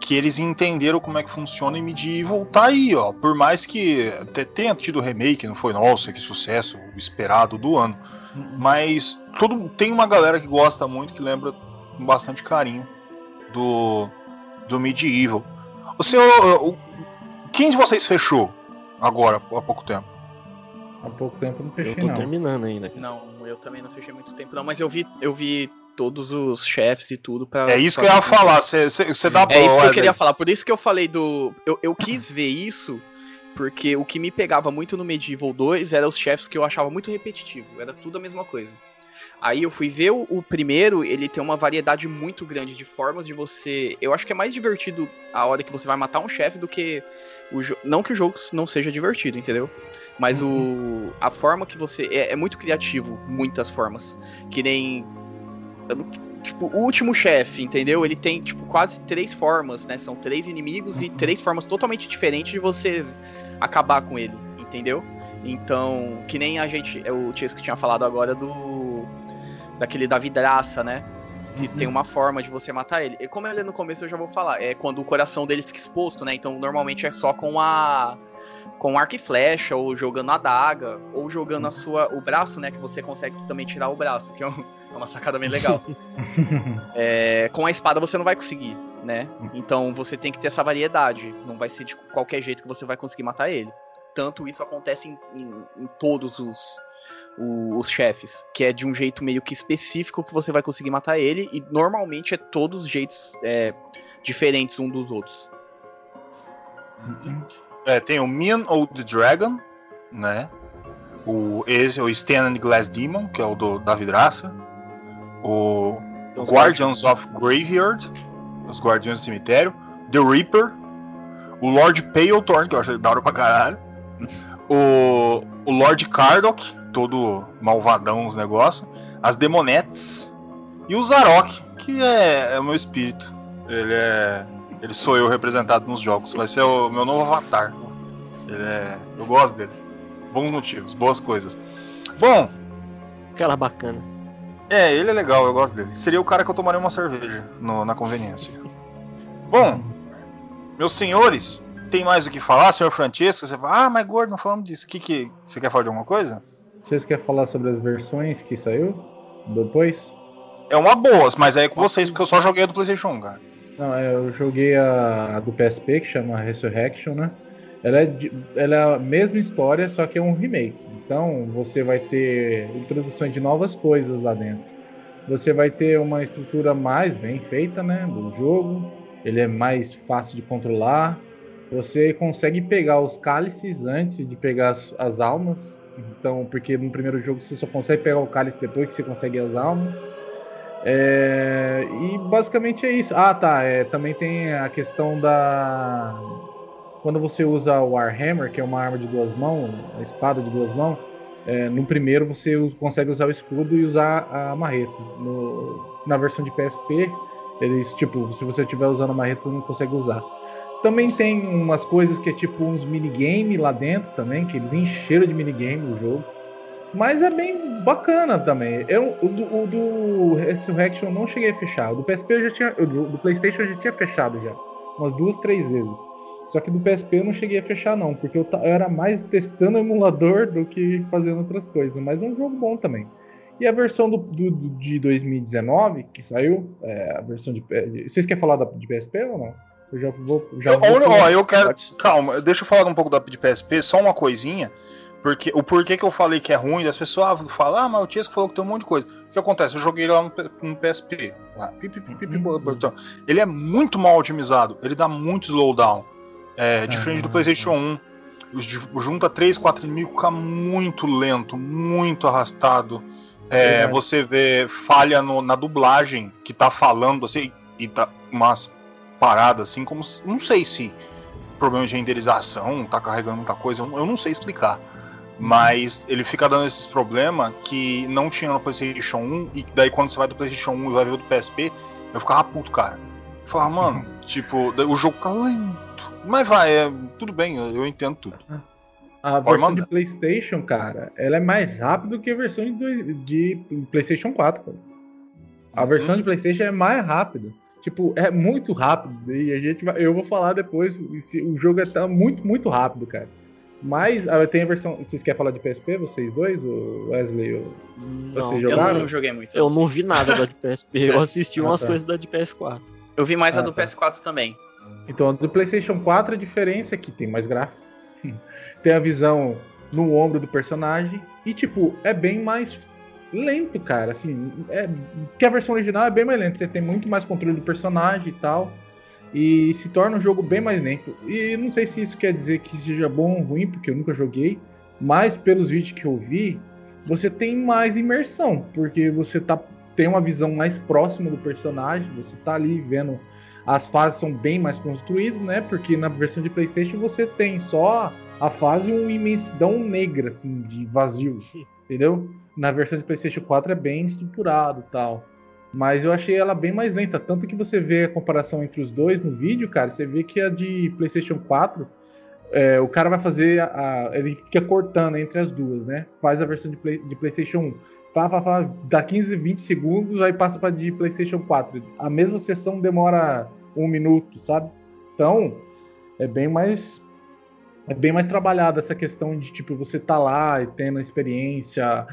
que eles entenderam como é que funciona e Medieval tá aí, ó. Por mais que até tenha tido remake, não foi, nossa, que sucesso, o esperado do ano. Mas todo, tem uma galera que gosta muito, que lembra com bastante carinho do, do Medieval. O senhor. o- quem de vocês fechou agora, há pouco tempo? Há pouco tempo eu não Eu fechei, tô não. terminando ainda. Não, eu também não fechei muito tempo, não, mas eu vi, eu vi todos os chefes e tudo pra. É isso que pra eu ia falar. Você dá É isso que eu queria falar. Por isso que eu falei do. Eu, eu quis ver isso, porque o que me pegava muito no Medieval 2 eram os chefes que eu achava muito repetitivo. Era tudo a mesma coisa. Aí eu fui ver o, o primeiro, ele tem uma variedade muito grande de formas de você. Eu acho que é mais divertido a hora que você vai matar um chefe do que o jogo. Não que o jogo não seja divertido, entendeu? Mas o a forma que você. É, é muito criativo, muitas formas. Que nem. Tipo, o último chefe, entendeu? Ele tem, tipo, quase três formas, né? São três inimigos e três formas totalmente diferentes de você acabar com ele, entendeu? Então, que nem a gente, o Tiesco que tinha falado agora do daquele da vidraça, né? Que Uhum. tem uma forma de você matar ele. E como ele é no começo eu já vou falar, é quando o coração dele fica exposto, né? Então, normalmente é só com a com arco e flecha ou jogando a daga ou jogando a sua o braço, né, que você consegue também tirar o braço, que é, um- é uma sacada bem legal. É, com a espada você não vai conseguir, né? Então você tem que ter essa variedade. Não vai ser de qualquer jeito que você vai conseguir matar ele. Tanto isso acontece em, em- em todos os, o- os chefes, que é de um jeito meio que específico que você vai conseguir matar ele, e normalmente é todos jeitos é, diferentes um dos outros. É, tem o Mean Old Dragon, né? O, esse, o Stand and Glass Demon, que é o do, da vidraça. O Guardians of Graveyard, os Guardiões do Cemitério. The Reaper. O Lord Paletorn, que eu achei da hora pra caralho. O, o Lord Cardok, todo malvadão nos negócios. As Demonettes. E o Zarok, que é, é o meu espírito. Ele é. Ele sou eu representado nos jogos. Vai ser o meu novo avatar. Ele é. Eu gosto dele. Bons motivos, boas coisas. Bom, Cara bacana. É, ele é legal, eu gosto dele. Seria o cara que eu tomaria uma cerveja no- na conveniência. Bom, meus senhores, tem mais o que falar, senhor Francesco? Você fala, ah, mas gordo, não falamos disso. O que, que você quer falar de alguma coisa? Vocês querem falar sobre as versões que saiu depois? É uma boa, mas aí é com vocês, porque eu só joguei a do PlayStation 1, cara. Não, é, eu joguei a, a do PSP, que chama Resurrection, né? Ela é, ela é a mesma história, só que é um remake. Então você vai ter introduções de novas coisas lá dentro. Você vai ter uma estrutura mais bem feita, né? Do jogo. Ele é mais fácil de controlar. Você consegue pegar os cálices antes de pegar as, as almas. Então, porque no primeiro jogo você só consegue pegar o cálice depois que você consegue as almas. É, e basicamente é isso. Ah, tá. é, também tem a questão da. Quando você usa o Warhammer, que é uma arma de duas mãos, a espada de duas mãos, é, no primeiro você consegue usar o escudo e usar a marreta. No- na versão de PSP, eles, tipo, se você estiver usando a marreta, não consegue usar. Também tem umas coisas que é tipo uns minigame lá dentro também, que eles encheram de minigame o jogo. Mas é bem bacana também. Eu, o, do, o do Resurrection eu não cheguei a fechar. O do PSP eu já tinha. Do, do Playstation eu já tinha fechado já. Umas duas, três vezes. Só que do PSP eu não cheguei a fechar, não, porque eu, eu era mais testando o emulador do que fazendo outras coisas. Mas é um jogo bom também. E a versão do, do- do- de 2019, que saiu, é, a versão de, Vocês querem falar da, de PSP ou não? Eu já vou. Já Eu, vou ó, eu quero. Calma, deixa eu falar um pouco da de PSP, só uma coisinha. Porque o porquê que eu falei que é ruim, das pessoas falam, ah, mas o Tiesco falou que tem um monte de coisa. O que acontece? Eu joguei lá no, no PSP. Lá, pi, pi, pi, pi, pi, Uhum. Ele é muito mal otimizado, ele dá muito slowdown. É, diferente do Ah. PlayStation 1. Os de- Junta 3, 4 inimigos, fica muito lento, muito arrastado. É, você vê falha no- na dublagem que tá falando assim, e tá umas paradas assim, como. se- Não sei se problema de renderização, tá carregando muita coisa, eu não sei explicar. Mas ele fica dando esses problemas que não tinha no PlayStation 1, e daí quando você vai do PlayStation 1 e vai ver o do PSP, eu ficava puto, cara. Eu falava, mano, tipo, daí o jogo fica lento. Mas vai, é, tudo bem, eu, eu entendo tudo. A Pode versão mandar. de PlayStation, cara, ela é mais rápida do que a versão de, de PlayStation 4, cara. A versão Uhum. de PlayStation é mais rápida. Tipo, é muito rápido. E a gente vai, eu vou falar depois. se- O jogo é tá muito, muito rápido, cara. Mas ah, tem a versão. Vocês querem falar de PSP, vocês dois? O Wesley? O... Não, Vocês Eu jogaram? não joguei muito. eu não vi nada da de PSP. Eu assisti Ah, umas tá. coisas da de PS4. Eu vi mais a Ah, do tá. PS4 também. Então, do PlayStation 4, a diferença é que tem mais gráfico. tem a visão no ombro do personagem. E, tipo, é bem mais lento, cara. Assim, é... que a versão original é bem mais lenta. Você tem muito mais controle do personagem e tal. E se torna um jogo bem mais lento. E não sei se isso quer dizer que seja bom ou ruim, porque eu nunca joguei. Mas pelos vídeos que eu vi, você tem mais imersão. Porque você tá, tem uma visão mais próxima do personagem. Você tá ali vendo as fases são bem mais construídas, né? Porque na versão de PlayStation você tem só a fase uma imensidão negra, assim, de vazio, entendeu? Na versão de PlayStation 4 é bem estruturado e tal. Mas eu achei ela bem mais lenta. Tanto que você vê a comparação entre os dois no vídeo, cara, você vê que a de PlayStation 4 é, o cara vai fazer. A, a- ele fica cortando entre as duas, né? Faz a versão de, Play- de PlayStation 1. Fala, fala, fala, dá 15, 20 segundos, aí passa pra de PlayStation 4. A mesma sessão demora um minuto, sabe? Então, é bem mais. É bem mais trabalhada essa questão de, tipo, você tá lá e tendo a experiência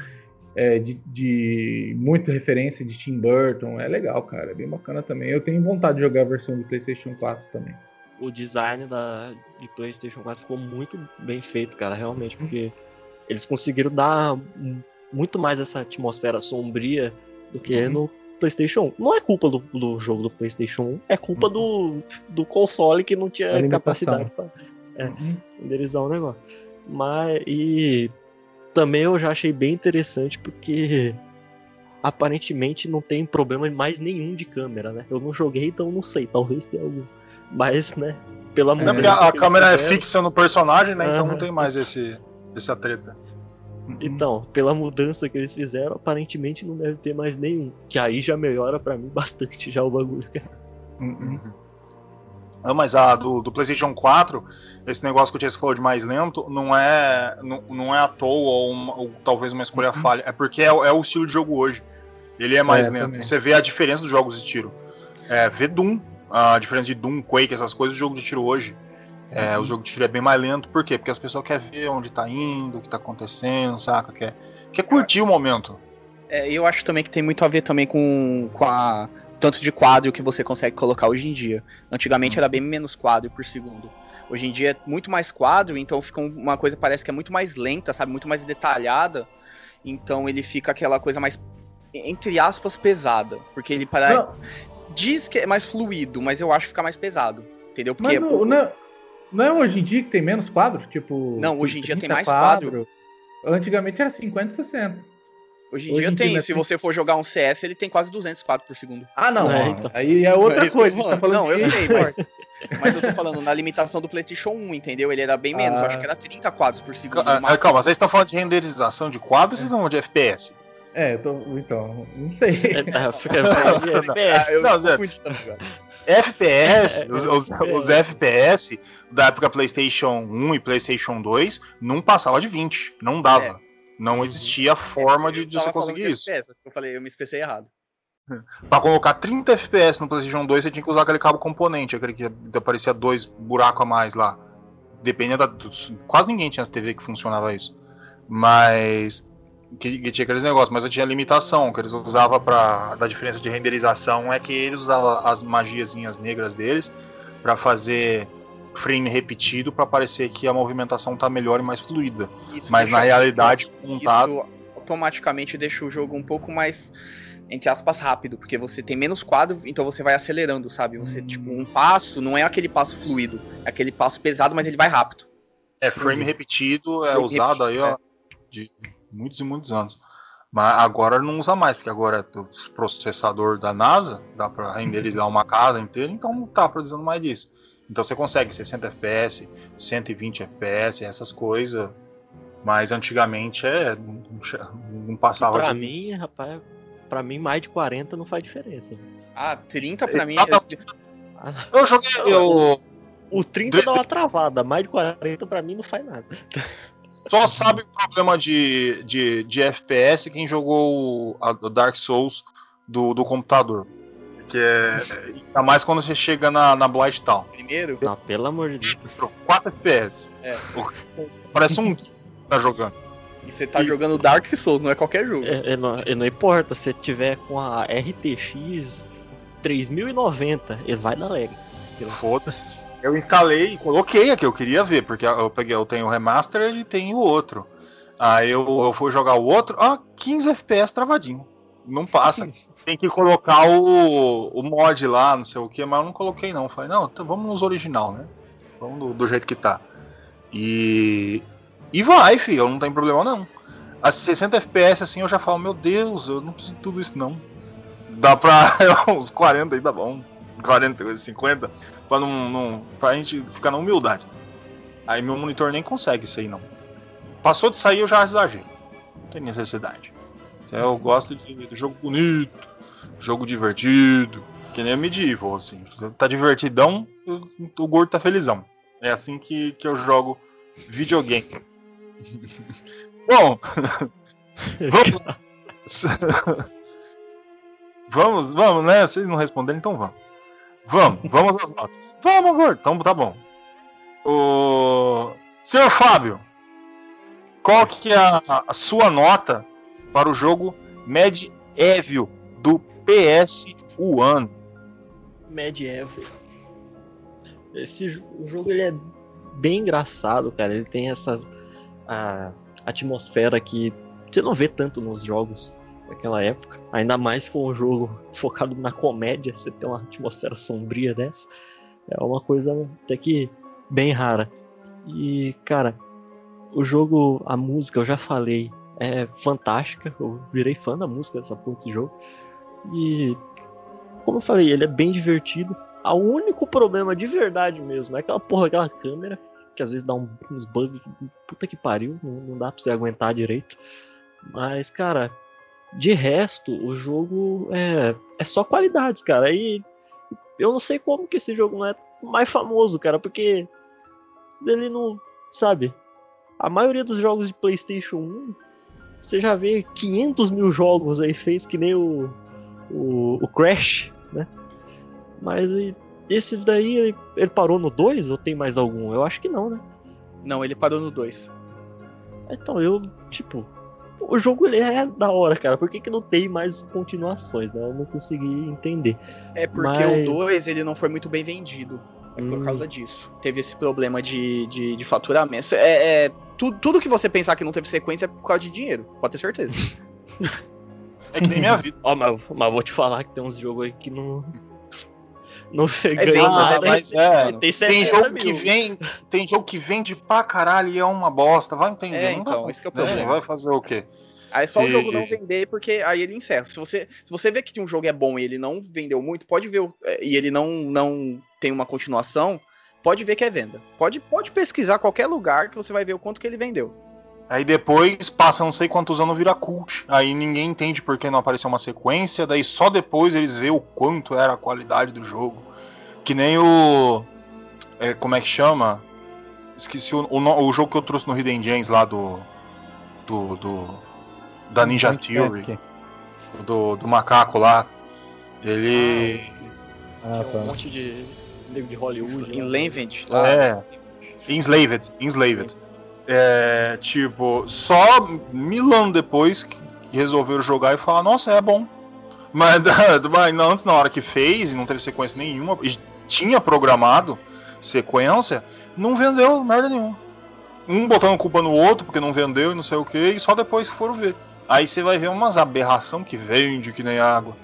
é, de, de muita referência de Tim Burton. É legal, cara. É bem bacana também. Eu tenho vontade de jogar a versão de PlayStation 4 também. o design da, de PlayStation 4 ficou muito bem feito, cara, realmente, porque eles conseguiram dar muito mais essa atmosfera sombria do que Uhum. no PlayStation 1. Não é culpa do, do jogo do PlayStation 1, é culpa do, do console que não tinha capacidade para É. Uhum. renderizar o negócio. Mas e também eu já achei bem interessante porque aparentemente não tem problema mais nenhum de câmera, né? Eu não joguei, então não sei, talvez tenha algum. Mas, né, pela mudança a, a câmera é fixa no personagem, né? Então Aham. não tem mais esse, essa treta. Então, pela mudança que eles fizeram, aparentemente não deve ter mais nenhum. Que aí já melhora pra mim bastante já o bagulho. Uhum. Ah, mas a do, do PlayStation 4, esse negócio que o Chase falou de mais lento, não é, não, não é à toa ou, uma- ou talvez uma escolha Uhum. falha. É porque é, é o estilo de jogo hoje. Ele é mais É, lento. também. Você vê a diferença dos jogos de tiro. É, vê Doom, a diferença de Doom, Quake, essas coisas, o jogo de tiro hoje. É. O jogo de tiro é bem mais lento. Por quê? Porque as pessoas querem ver onde tá indo, o que tá acontecendo, saca? Quer, quer curtir o momento. É, eu acho também que tem muito a ver também com, com a tanto de quadro que você consegue colocar hoje em dia. Antigamente era bem menos quadro por segundo. Hoje em dia é muito mais quadro, então fica um- uma coisa que parece que é muito mais lenta, sabe? Muito mais detalhada. Então ele fica aquela coisa mais, entre aspas, pesada. Porque ele. Não, Diz que é mais fluido, mas eu acho que fica mais pesado. Entendeu? Porque. mas não, não, é- não é hoje em dia que tem menos quadros? Tipo. Não, hoje em dia tem 30 mais quadro. Antigamente era 50 e 60. Hoje em hoje dia em tem. dia Se tem- você for jogar um CS, ele tem quase 200 quadros por segundo. Ah, não. É, então. Aí é outra É que eu coisa. tá falando Não, eu sei, mas, mas eu tô falando na limitação do PlayStation 1, entendeu? Ele era bem menos, eu acho Ah. que era 30 quadros por segundo. Ah, máximo. Calma, vocês estão falando de renderização de quadros vocês estão falando de FPS? É, eu tô, então, não sei. É, Ah, FPS. Não? FPS, É, os, é, os- é. os FPS da época PlayStation 1 e PlayStation 2 não passava de 20, não dava. Não existia forma de, de você conseguir isso. FPS, eu falei, eu me expressei errado. Pra colocar 30 FPS no PlayStation 2, você tinha que usar aquele cabo componente, aquele que aparecia dois buracos a mais lá. Dependendo da. Quase ninguém tinha essa TV que funcionava isso. Mas. Que, que tinha aqueles negócios, mas eu tinha limitação, que eles usavam pra. Da diferença de renderização é que eles usavam as magiazinhas negras deles pra fazer frame repetido pra parecer que a movimentação tá melhor e mais fluida. Isso Mas na realidade, isso contado. automaticamente deixa o jogo um pouco mais, entre aspas, rápido, porque você tem menos quadro, então você vai acelerando, sabe? Você, Hum. tipo, um passo não é aquele passo fluido, é aquele passo pesado, mas ele vai rápido. É, frame repetido é Frame usado aí, repetido, ó, de muitos e muitos anos. Mas agora não usa mais, porque agora é o processador da NASA, dá pra renderizar uma casa inteira, então não tá produzindo mais disso. Então você consegue 60 FPS, 120 FPS, essas coisas. Mas antigamente é. não passava Pra de. mim, rapaz, pra mim mais de 40 não faz diferença. Ah, 30 pra mim. Exatamente. Ah, Eu joguei. Eu O 30 Dois- dá uma travada, mais de 40 pra mim não faz nada. só sabe o problema de, de, de FPS quem jogou o Dark Souls do, do computador. Que é. Ainda mais quando você chega na, na Blight Town. Primeiro, Não, pelo amor de Deus. 4 FPS. É. Parece um que você tá jogando. e você tá jogando Dark Souls, não é qualquer jogo. É, é, não, é, não importa, se tiver com a RTX 3090, ele vai dar lag. Foda-se. Eu instalei e coloquei aqui, eu queria ver, porque eu peguei, eu tenho o remaster e tenho o outro. Aí eu, eu fui jogar o outro, ah, 15 FPS travadinho. Não passa. Tem que colocar o, o mod lá, não sei o que, mas eu não coloquei não. Falei, não, então vamos nos original, né? Vamos do, do jeito que tá. E. E vai, filho, não tem problema não. A 60 FPS assim eu já falo, meu Deus, eu não preciso de tudo isso não. Dá pra uns 40 aí, tá bom. 40, 50, pra não, não. pra gente ficar na humildade. Aí meu monitor nem consegue isso aí não. Passou de sair eu já exagero. Não tem necessidade. Eu gosto de, de jogo bonito, jogo divertido, que nem o Medieval, assim. Tá divertidão, o, o gordo tá felizão. É assim que, que eu jogo videogame. Bom, vamos. vamos, vamos, né? Vocês não responderam, então vamos. Vamos, vamos às notas. Vamos, amor. Então tá bom. O senhor Fábio, qual que é a, a sua nota para o jogo Medieval do PS One? Medieval. Esse o jogo ele é bem engraçado, cara. Ele tem essa a atmosfera que você não vê tanto nos jogos daquela época. Ainda mais for um jogo focado na comédia, você tem uma atmosfera sombria dessa. É uma coisa até que bem rara. E, cara, o jogo, a música, eu já falei, é fantástica. Eu virei fã da música dessa porra desse jogo. E, como eu falei, ele é bem divertido. O único problema de verdade mesmo é aquela porra, aquela câmera, que às vezes dá um, uns bugs. Puta que pariu, não, não dá pra você aguentar direito. Mas, cara, de resto, o jogo é, é só qualidades, cara. E eu não sei como que esse jogo não é mais famoso, cara, porque ele não. Sabe? A maioria dos jogos de PlayStation 1, você já vê 500 mil jogos aí feitos, que nem o, o, o Crash, né? Mas esse daí, ele, ele parou no 2 ou tem mais algum? Eu acho que não, né? Não, ele parou no 2. Então, eu, tipo, o jogo ele é da hora, cara. Por que, que não tem mais continuações, né? Eu não consegui entender. É porque Mas... o 2 ele não foi muito bem vendido. É por hum. causa disso. Teve esse problema de, de, de faturamento. É, é tu, tudo que você pensar que não teve sequência é por causa de dinheiro, pode ter certeza. é que nem minha vida. Ó, mas, mas vou te falar que tem uns jogos aí que não. Não ganha é, nada. Mas é, tem, tem jogo mil. que vem, tem jogo que vende pra caralho e é uma bosta. Vai entender. É, então, dá, esse é o problema. Vai fazer o quê? Aí é só e... o jogo não vender, porque aí ele encerra. Se você, se você vê que um jogo é bom e ele não vendeu muito, pode ver é, e ele não, não tem uma continuação, pode ver que é venda. Pode, pode pesquisar qualquer lugar que você vai ver o quanto que ele vendeu. Aí depois passa não sei quantos anos vira cult. Aí ninguém entende por que não apareceu uma sequência. Daí só depois eles vê o quanto era a qualidade do jogo. Que nem o. É, como é que chama? Esqueci o, o, o, jogo que eu trouxe no Hidden Gems lá do. Do. do da Ninja Theory. Do, do macaco lá. Ele. Ah, tá. Um monte de. De Hollywood. Enlaved. Lá. É. Enslaved. Enslaved. É, tipo, só mil anos depois que resolveram jogar e falar, nossa, é bom. Mas, mas antes, na hora que fez, e não teve sequência nenhuma, e tinha programado sequência, não vendeu merda nenhuma. Um botando culpa no outro porque não vendeu e não sei o que, e só depois foram ver. Aí você vai ver umas aberração que vende que nem água.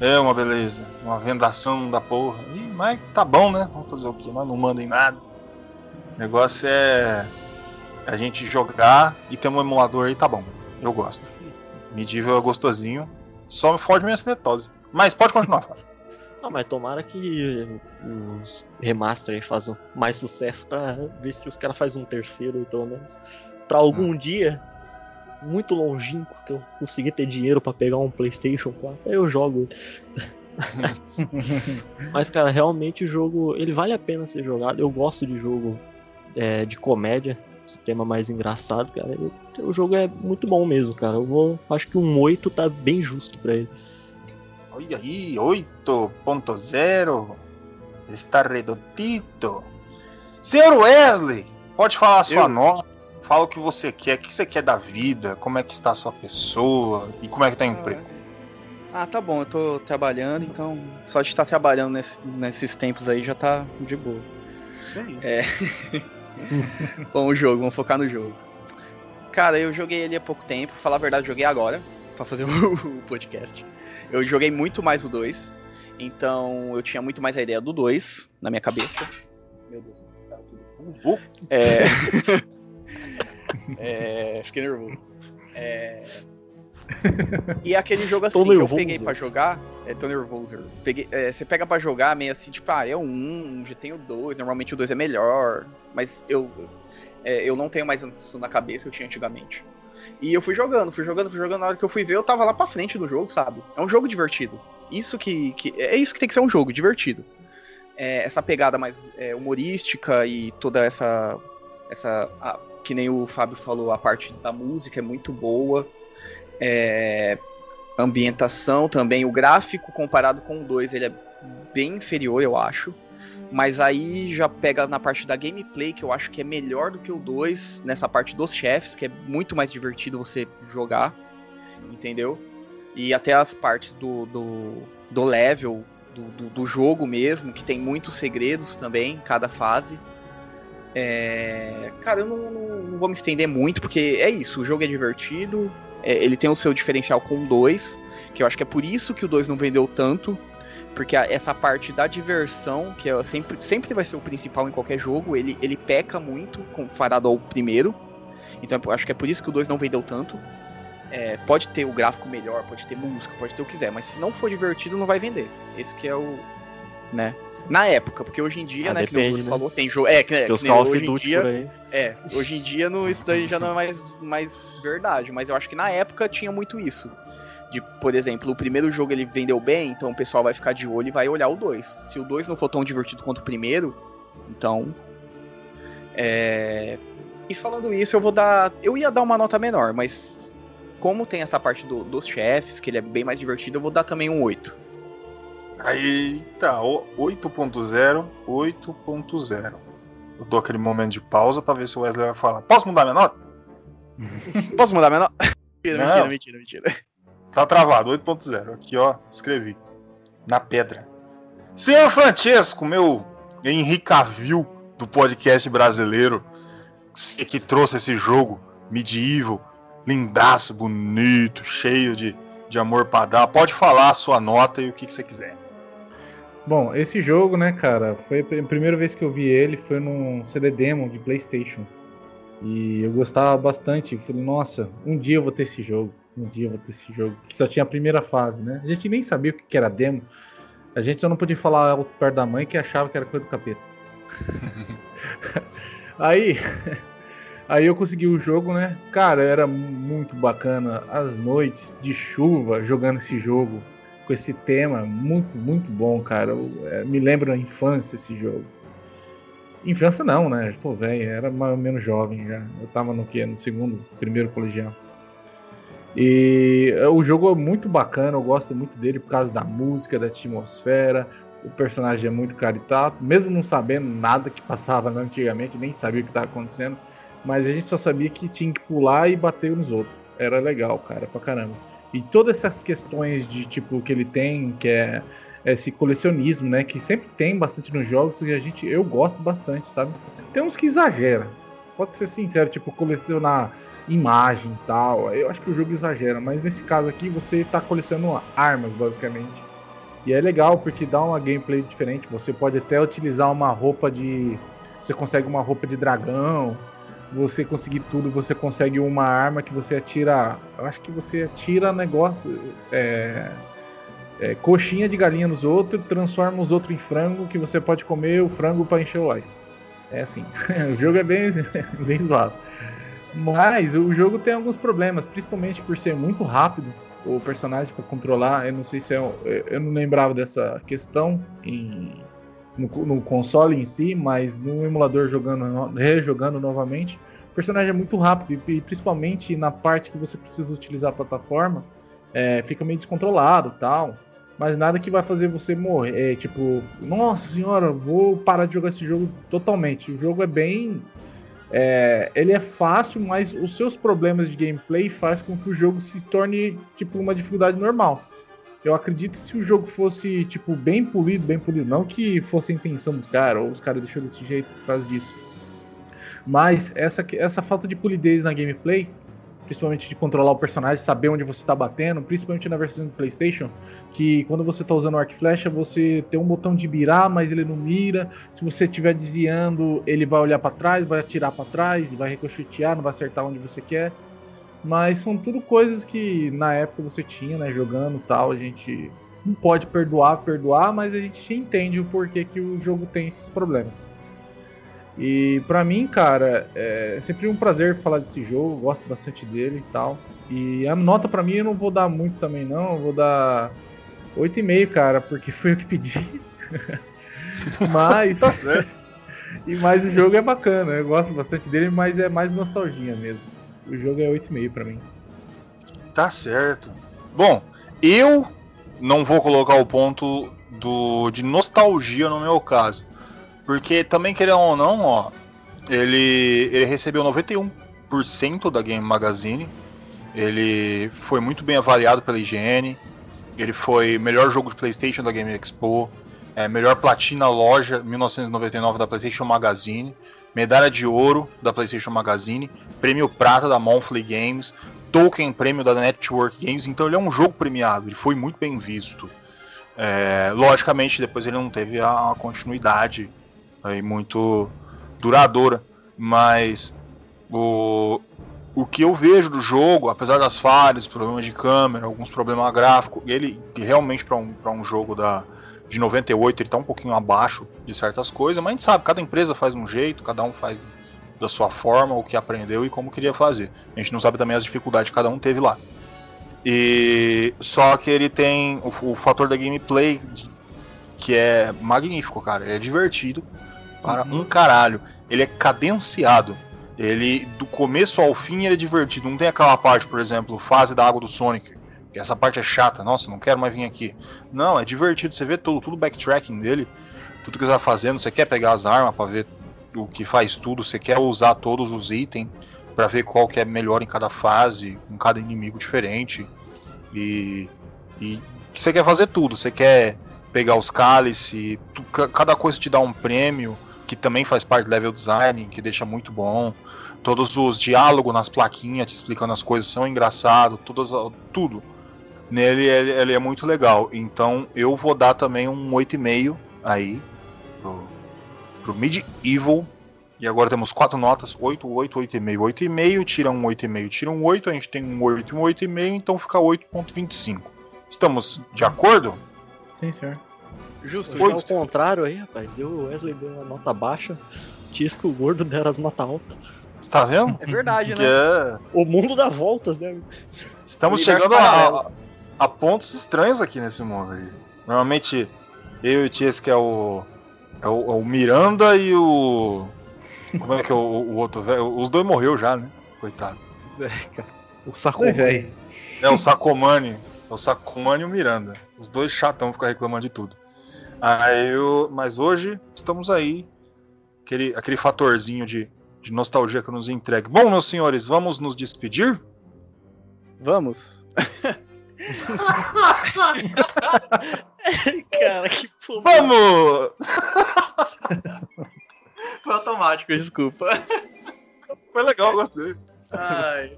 É uma beleza, uma vendação da porra. Ih, mas tá bom, né? Vamos fazer o que? Nós não mandem nada. O negócio é a gente jogar e ter um emulador aí, tá bom. Eu gosto. Medieval é gostosinho. Só me fode minha cinetose. Mas pode continuar, Fábio. Ah, mas tomara que os remaster façam mais sucesso pra ver se os caras fazem um terceiro, pelo menos. Pra algum hum. dia, muito longínquo, que eu conseguir ter dinheiro para pegar um PlayStation 4, aí eu jogo. mas, cara, realmente o jogo, ele vale a pena ser jogado. Eu gosto de jogo é, de comédia, esse tema mais engraçado, cara. Eu, o jogo é muito bom mesmo, cara. Eu vou, acho que um 8 tá bem justo para ele. Olha aí, 8.0 está redondito. Senhor Wesley, pode falar a sua Eu... nota, fala o que você quer, o que você quer da vida, como é que está a sua pessoa e como é que tá o emprego. Ah, tá bom, eu tô trabalhando, então só de estar trabalhando nesse, nesses tempos aí já tá de boa. Sim. É. Bom, o jogo, vamos focar no jogo. Cara, eu joguei ele há pouco tempo, falar a verdade, joguei agora, para fazer o podcast. Eu joguei muito mais o 2, então eu tinha muito mais a ideia do 2 na minha cabeça. Meu Deus, tá tudo. É... é... Fiquei nervoso. É... E aquele jogo assim que eu peguei pra jogar, é tô nervoso. Peguei, é, você pega pra jogar meio assim, tipo, ah, é 1, já tenho 2, normalmente o 2 é melhor, mas eu é, eu não tenho mais isso na cabeça, eu tinha antigamente. E eu fui jogando, fui jogando, fui jogando, na hora que eu fui ver, eu tava lá pra frente do jogo, sabe? É um jogo divertido. Isso que, que é isso que tem que ser um jogo, divertido. é, essa pegada mais é, humorística e toda essa. essa a, que nem o Fábio falou, a parte da música é muito boa. É, ambientação também, o gráfico comparado com o 2, ele é bem inferior, eu acho. Mas aí já pega na parte da gameplay, que eu acho que é melhor do que o 2, nessa parte dos chefes, que é muito mais divertido você jogar, entendeu? E até as partes do, do, do level, do, do, do jogo mesmo, que tem muitos segredos também, cada fase. É... Cara, eu não, não, vou me estender muito, porque é isso, o jogo é divertido, é, ele tem o seu diferencial com o 2, que eu acho que é por isso que o 2 não vendeu tanto, porque essa parte da diversão, que é sempre, sempre vai ser o principal em qualquer jogo, ele, ele peca muito comparado ao primeiro. Então eu acho que é por isso que o 2 não vendeu tanto. É, pode ter o gráfico melhor, pode ter música, pode ter o que quiser, mas se não for divertido, não vai vender. Esse que é o. né? Na época, porque hoje em dia, ah, né, depende, que o né? falou, tem jogo. É, que, que hoje em dia. É, hoje em dia no, isso daí já não é mais, mais verdade, mas eu acho que na época tinha muito isso de, por exemplo, o primeiro jogo ele vendeu bem, então o pessoal vai ficar de olho e vai olhar o 2. Se o 2 não for tão divertido quanto o primeiro, então. É... E falando isso, eu vou dar. Eu ia dar uma nota menor, mas como tem essa parte do, dos chefes, que ele é bem mais divertido, eu vou dar também um 8. Eita, 8.0, 8.0. Eu dou aquele momento de pausa para ver se o Wesley vai falar. Posso mudar minha nota? Posso mudar minha nota? mentira, mentira, mentira, mentira. Tá travado, 8.0. Aqui, ó, escrevi. Na pedra. Senhor Francesco, meu Henrique Cavill do podcast brasileiro, que trouxe esse jogo medieval, lindaço, bonito, cheio de, de amor para dar. Pode falar a sua nota e o que, que você quiser. Bom, esse jogo, né, cara, foi a primeira vez que eu vi ele foi num CD demo de PlayStation. E eu gostava bastante. Falei, nossa, um dia eu vou ter esse jogo um dia vou ter esse jogo. Que só tinha a primeira fase, né? A gente nem sabia o que era demo. A gente só não podia falar perto da mãe que achava que era coisa do capeta. aí, aí eu consegui o jogo, né? Cara, era muito bacana. As noites de chuva jogando esse jogo com esse tema, muito, muito bom, cara. Eu, é, me lembra a infância esse jogo. Infância não, né? Eu sou velho, era mais ou menos jovem já. Eu tava no que? No segundo, primeiro colegial. E é, o jogo é muito bacana, eu gosto muito dele por causa da música, da atmosfera. O personagem é muito caricato, mesmo não sabendo nada que passava antigamente, nem sabia o que estava acontecendo. Mas a gente só sabia que tinha que pular e bater nos outros. Era legal, cara, pra caramba. E todas essas questões de tipo que ele tem, que é esse colecionismo, né? Que sempre tem bastante nos jogos e a gente, eu gosto bastante, sabe? Tem uns que exagera. Pode ser sincero, tipo, colecionar imagem e tal. Eu acho que o jogo exagera, mas nesse caso aqui você está colecionando armas, basicamente. E é legal porque dá uma gameplay diferente. Você pode até utilizar uma roupa de. Você consegue uma roupa de dragão. Você conseguir tudo, você consegue uma arma que você atira. Eu acho que você atira negócio. É, é, coxinha de galinha nos outros, transforma os outros em frango que você pode comer o frango para encher o olho. É assim. o jogo é bem, bem zoado. Mas o jogo tem alguns problemas, principalmente por ser muito rápido o personagem para controlar. Eu não sei se é. Eu não lembrava dessa questão em, no, no, console em si, mas no emulador jogando, rejogando novamente, o personagem é muito rápido e, principalmente na parte que você precisa utilizar a plataforma, é, fica meio descontrolado tal. Mas nada que vai fazer você morrer. É, tipo, nossa senhora, vou parar de jogar esse jogo totalmente. O jogo é bem é, ele é fácil, mas os seus problemas de gameplay faz com que o jogo se torne tipo uma dificuldade normal. Eu acredito que se o jogo fosse tipo bem polido, bem polido, não que fosse a intenção dos caras ou os caras deixou desse jeito por causa disso. Mas essa, essa falta de polidez na gameplay principalmente de controlar o personagem, saber onde você está batendo, principalmente na versão do PlayStation, que quando você está usando o arco e flecha, você tem um botão de mirar, mas ele não mira. Se você estiver desviando, ele vai olhar para trás, vai atirar para trás, vai ricochetear, não vai acertar onde você quer. Mas são tudo coisas que na época você tinha, né, jogando tal, a gente não pode perdoar, perdoar, mas a gente entende o porquê que o jogo tem esses problemas. E para mim, cara, é sempre um prazer falar desse jogo, gosto bastante dele e tal. E a nota para mim eu não vou dar muito também não, eu vou dar 8,5, cara, porque foi o que pedi. Mas. Tá certo. E mais o jogo é bacana, eu gosto bastante dele, mas é mais nostalgia mesmo. O jogo é 8,5 pra mim. Tá certo. Bom, eu não vou colocar o ponto do, de nostalgia no meu caso. Porque também, querendo ou não, ó, ele, ele recebeu 91% da Game Magazine. Ele foi muito bem avaliado pela IGN. Ele foi melhor jogo de PlayStation da Game Expo. É, melhor platina loja 1999 da PlayStation Magazine. Medalha de ouro da PlayStation Magazine. Prêmio prata da Monthly Games. Token prêmio da Network Games. Então ele é um jogo premiado. Ele foi muito bem visto. É, logicamente, depois ele não teve a, a continuidade aí muito duradoura. Mas o, o que eu vejo do jogo, apesar das falhas, problemas de câmera, alguns problemas gráficos, ele realmente para um, um jogo da, de 98 ele tá um pouquinho abaixo de certas coisas, mas a gente sabe, cada empresa faz um jeito, cada um faz da sua forma, o que aprendeu e como queria fazer. A gente não sabe também as dificuldades que cada um teve lá. E só que ele tem o, o fator da gameplay que é magnífico, cara. Ele é divertido para um caralho. Ele é cadenciado. Ele do começo ao fim ele é divertido. Não tem aquela parte, por exemplo, fase da água do Sonic, essa parte é chata. Nossa, não quero mais vir aqui. Não, é divertido. Você vê tudo, tudo backtracking dele, tudo que você vai fazendo. Você quer pegar as armas para ver o que faz tudo. Você quer usar todos os itens para ver qual que é melhor em cada fase, com cada inimigo diferente. E, e você quer fazer tudo. Você quer pegar os cálices, cada coisa te dá um prêmio que também faz parte do level design, que deixa muito bom. Todos os diálogos nas plaquinhas te explicando as coisas são engraçados, tudo. Nele ele, ele é muito legal. Então eu vou dar também um 8,5 aí pro, pro Medieval. E agora temos quatro notas: 8, 8, 8,5. 8,5, tira um 8,5, tira um 8, a gente tem um 8 um 8,5, então fica 8,25. Estamos de acordo? Sim, senhor. Justo, já ao contrário aí, rapaz. Eu, o Wesley deu uma nota baixa, Tisco, o gordo deram as notas altas. Você tá vendo? É verdade, né? É... O mundo dá voltas, né? Estamos chegando a, a, pontos estranhos aqui nesse mundo. Aí. Normalmente, eu e o Tisco é o, é o, é o Miranda e o. Como é que é o, o outro velho? Os dois morreu já, né? Coitado. É, cara. O Sacomani. É, o Sacomani. É o Sacomani e o Miranda. Os dois chatão ficam reclamando de tudo. Aí eu, mas hoje estamos aí, aquele, aquele fatorzinho de, de nostalgia que nos entrega. Bom, meus senhores, vamos nos despedir? Vamos. Cara, que porra. Vamos! Foi automático, desculpa. Foi legal, gostei. Ai.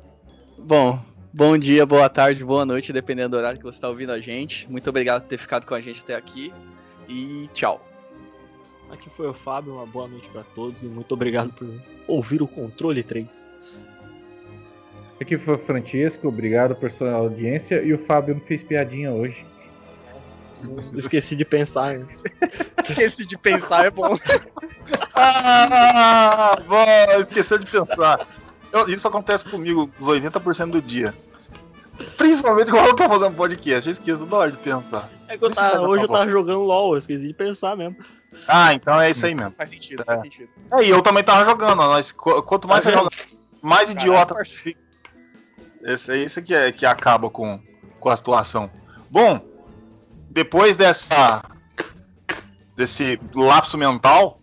Bom, bom dia, boa tarde, boa noite, dependendo do horário que você está ouvindo a gente. Muito obrigado por ter ficado com a gente até aqui e tchau. Aqui foi o Fábio, uma boa noite para todos e muito obrigado por ouvir o Controle 3. Aqui foi o Francisco, obrigado por sua audiência e o Fábio me fez piadinha hoje. Esqueci de pensar antes. Esqueci de pensar, é bom. ah, bom, esqueceu de pensar. Eu, isso acontece comigo os 80% do dia. Principalmente quando eu tô fazendo podcast, eu esqueço da hora de pensar. É que eu tá, hoje eu tava jogando LOL, eu esqueci de pensar mesmo. Ah, então é isso aí mesmo. Faz sentido, é. faz sentido. É, e eu também tava jogando, mas quanto mais Tá você joga, mais idiota parceiro. Esse é isso que, é, que acaba com, com a situação. Bom, depois dessa. desse lapso mental,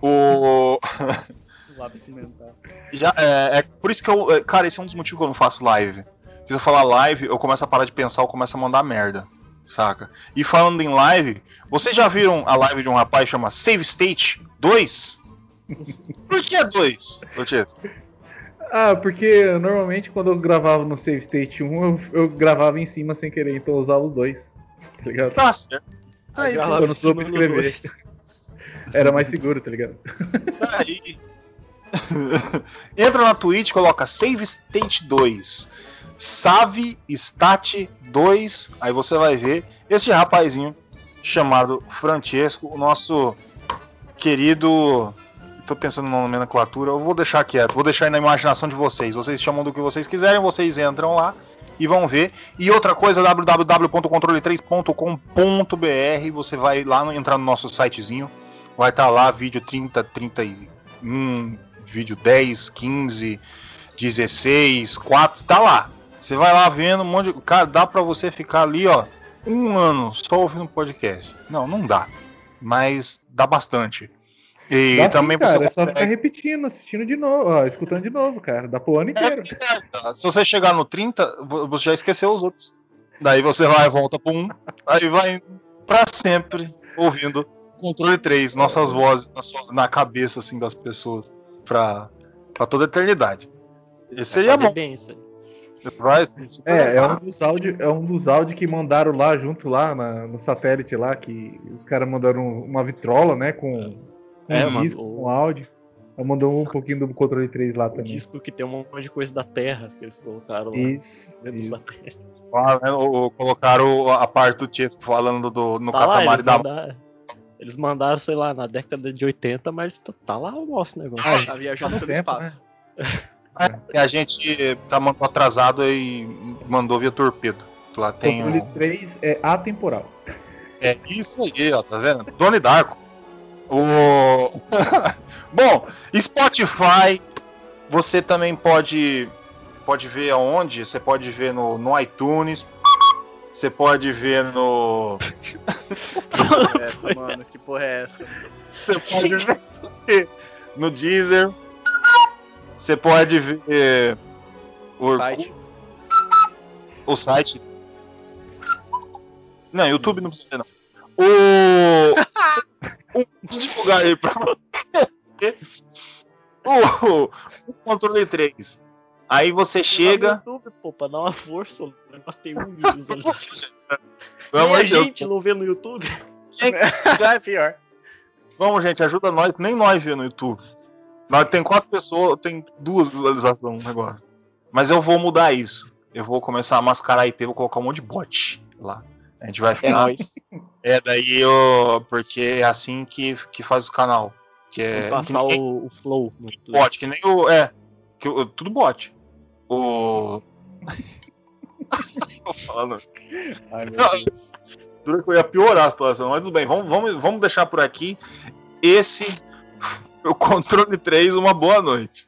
o. Lápis mental. Já, é, é por isso que eu. é, Cara, esse é um dos motivos que eu não faço live. Se eu falar live, eu começo a parar de pensar, eu começo a mandar merda. Saca? E falando em live, vocês já viram a live de um rapaz que chama Save State 2? Por que 2? Ah, porque normalmente quando eu gravava no Save State 1, eu, eu gravava em cima sem querer, então eu usava o 2. Tá ligado? Tá certo. Tá aí, eu não soube escrever. Era mais seguro, tá ligado? tá aí. Entra na Twitch, coloca Save State 2. Save Stat 2. Aí você vai ver esse rapazinho chamado Francesco, o nosso querido. Tô pensando na nomenclatura, eu vou deixar quieto, vou deixar aí na imaginação de vocês. Vocês chamam do que vocês quiserem, vocês entram lá e vão ver. E outra coisa, www.controle3.com.br, você vai lá entrar no nosso sitezinho vai estar lá vídeo 30, 31, vídeo 10, 15, 16, 4, tá lá. Você vai lá vendo um monte de. Cara, dá pra você ficar ali, ó, um ano só ouvindo podcast. Não, não dá. Mas dá bastante. E Dá sim, também cara, você é só ficar repetindo, assistindo de novo, ó, escutando de novo, cara. Dá pro ano inteiro. É, se você chegar no 30, vo- você já esqueceu os outros. Daí você vai e volta pro 1, aí vai pra sempre ouvindo Controle 3, nossas vozes na, sua- na cabeça assim das pessoas pra, pra toda a eternidade. Esse seria Fazer bom. bem isso aí. É, é um dos áudios é um dos áudios que mandaram lá junto lá na- no satélite lá, que os caras mandaram uma vitrola, né, com um É, disco, mandou. com áudio. Eu mandou um pouquinho do controle 3 lá O também. disco que tem um monte de coisa da Terra que eles colocaram lá Isso, dentro do isso. Ah, né, o- o- colocaram a parte do Chesco falando do, no Tá lá, catamari eles da mandaram, eles mandaram, sei lá, na década de 80, mas tá, tá lá o nosso negócio. Tá viajando pelo tempo, espaço. E a gente tá mandando atrasado e mandou via torpedo. Lá tem Controle um... 3 é atemporal. É isso aí, ó, tá vendo? Doni Darko. O... Bom, Spotify, você também pode pode ver aonde? Você pode ver no, no iTunes, você pode ver no. Que porra é essa, mano? Que porra é essa? Você pode ver no Deezer. Você pode ver o, Site. o site. Não, YouTube não precisa ver, não. O. Um lugar aí pra o, o controle 3. Aí você chega. No YouTube, pô, pra dar uma força, o negócio tem um Nem amor a Deus, gente não vê no YouTube. Já é pior. Vamos, gente, ajuda nós. Nem nós vê no YouTube. Nós tem quatro pessoas, tem duas visualizações no negócio. Mas eu vou mudar isso. Eu vou começar a mascarar IP, vou colocar um monte de bot lá. A gente vai É ficar. nóis. É, daí eu. Porque é assim que, que faz o canal. Que é. Passar que nem o, o flow no bot, que nem o. É. Que, o- tudo bot. O. Tô falando. Ai, meu Não, Deus. Dura que eu ia piorar a situação, mas tudo bem, vamos, vamos, vamos deixar por aqui. Esse é o controle 3, uma boa noite.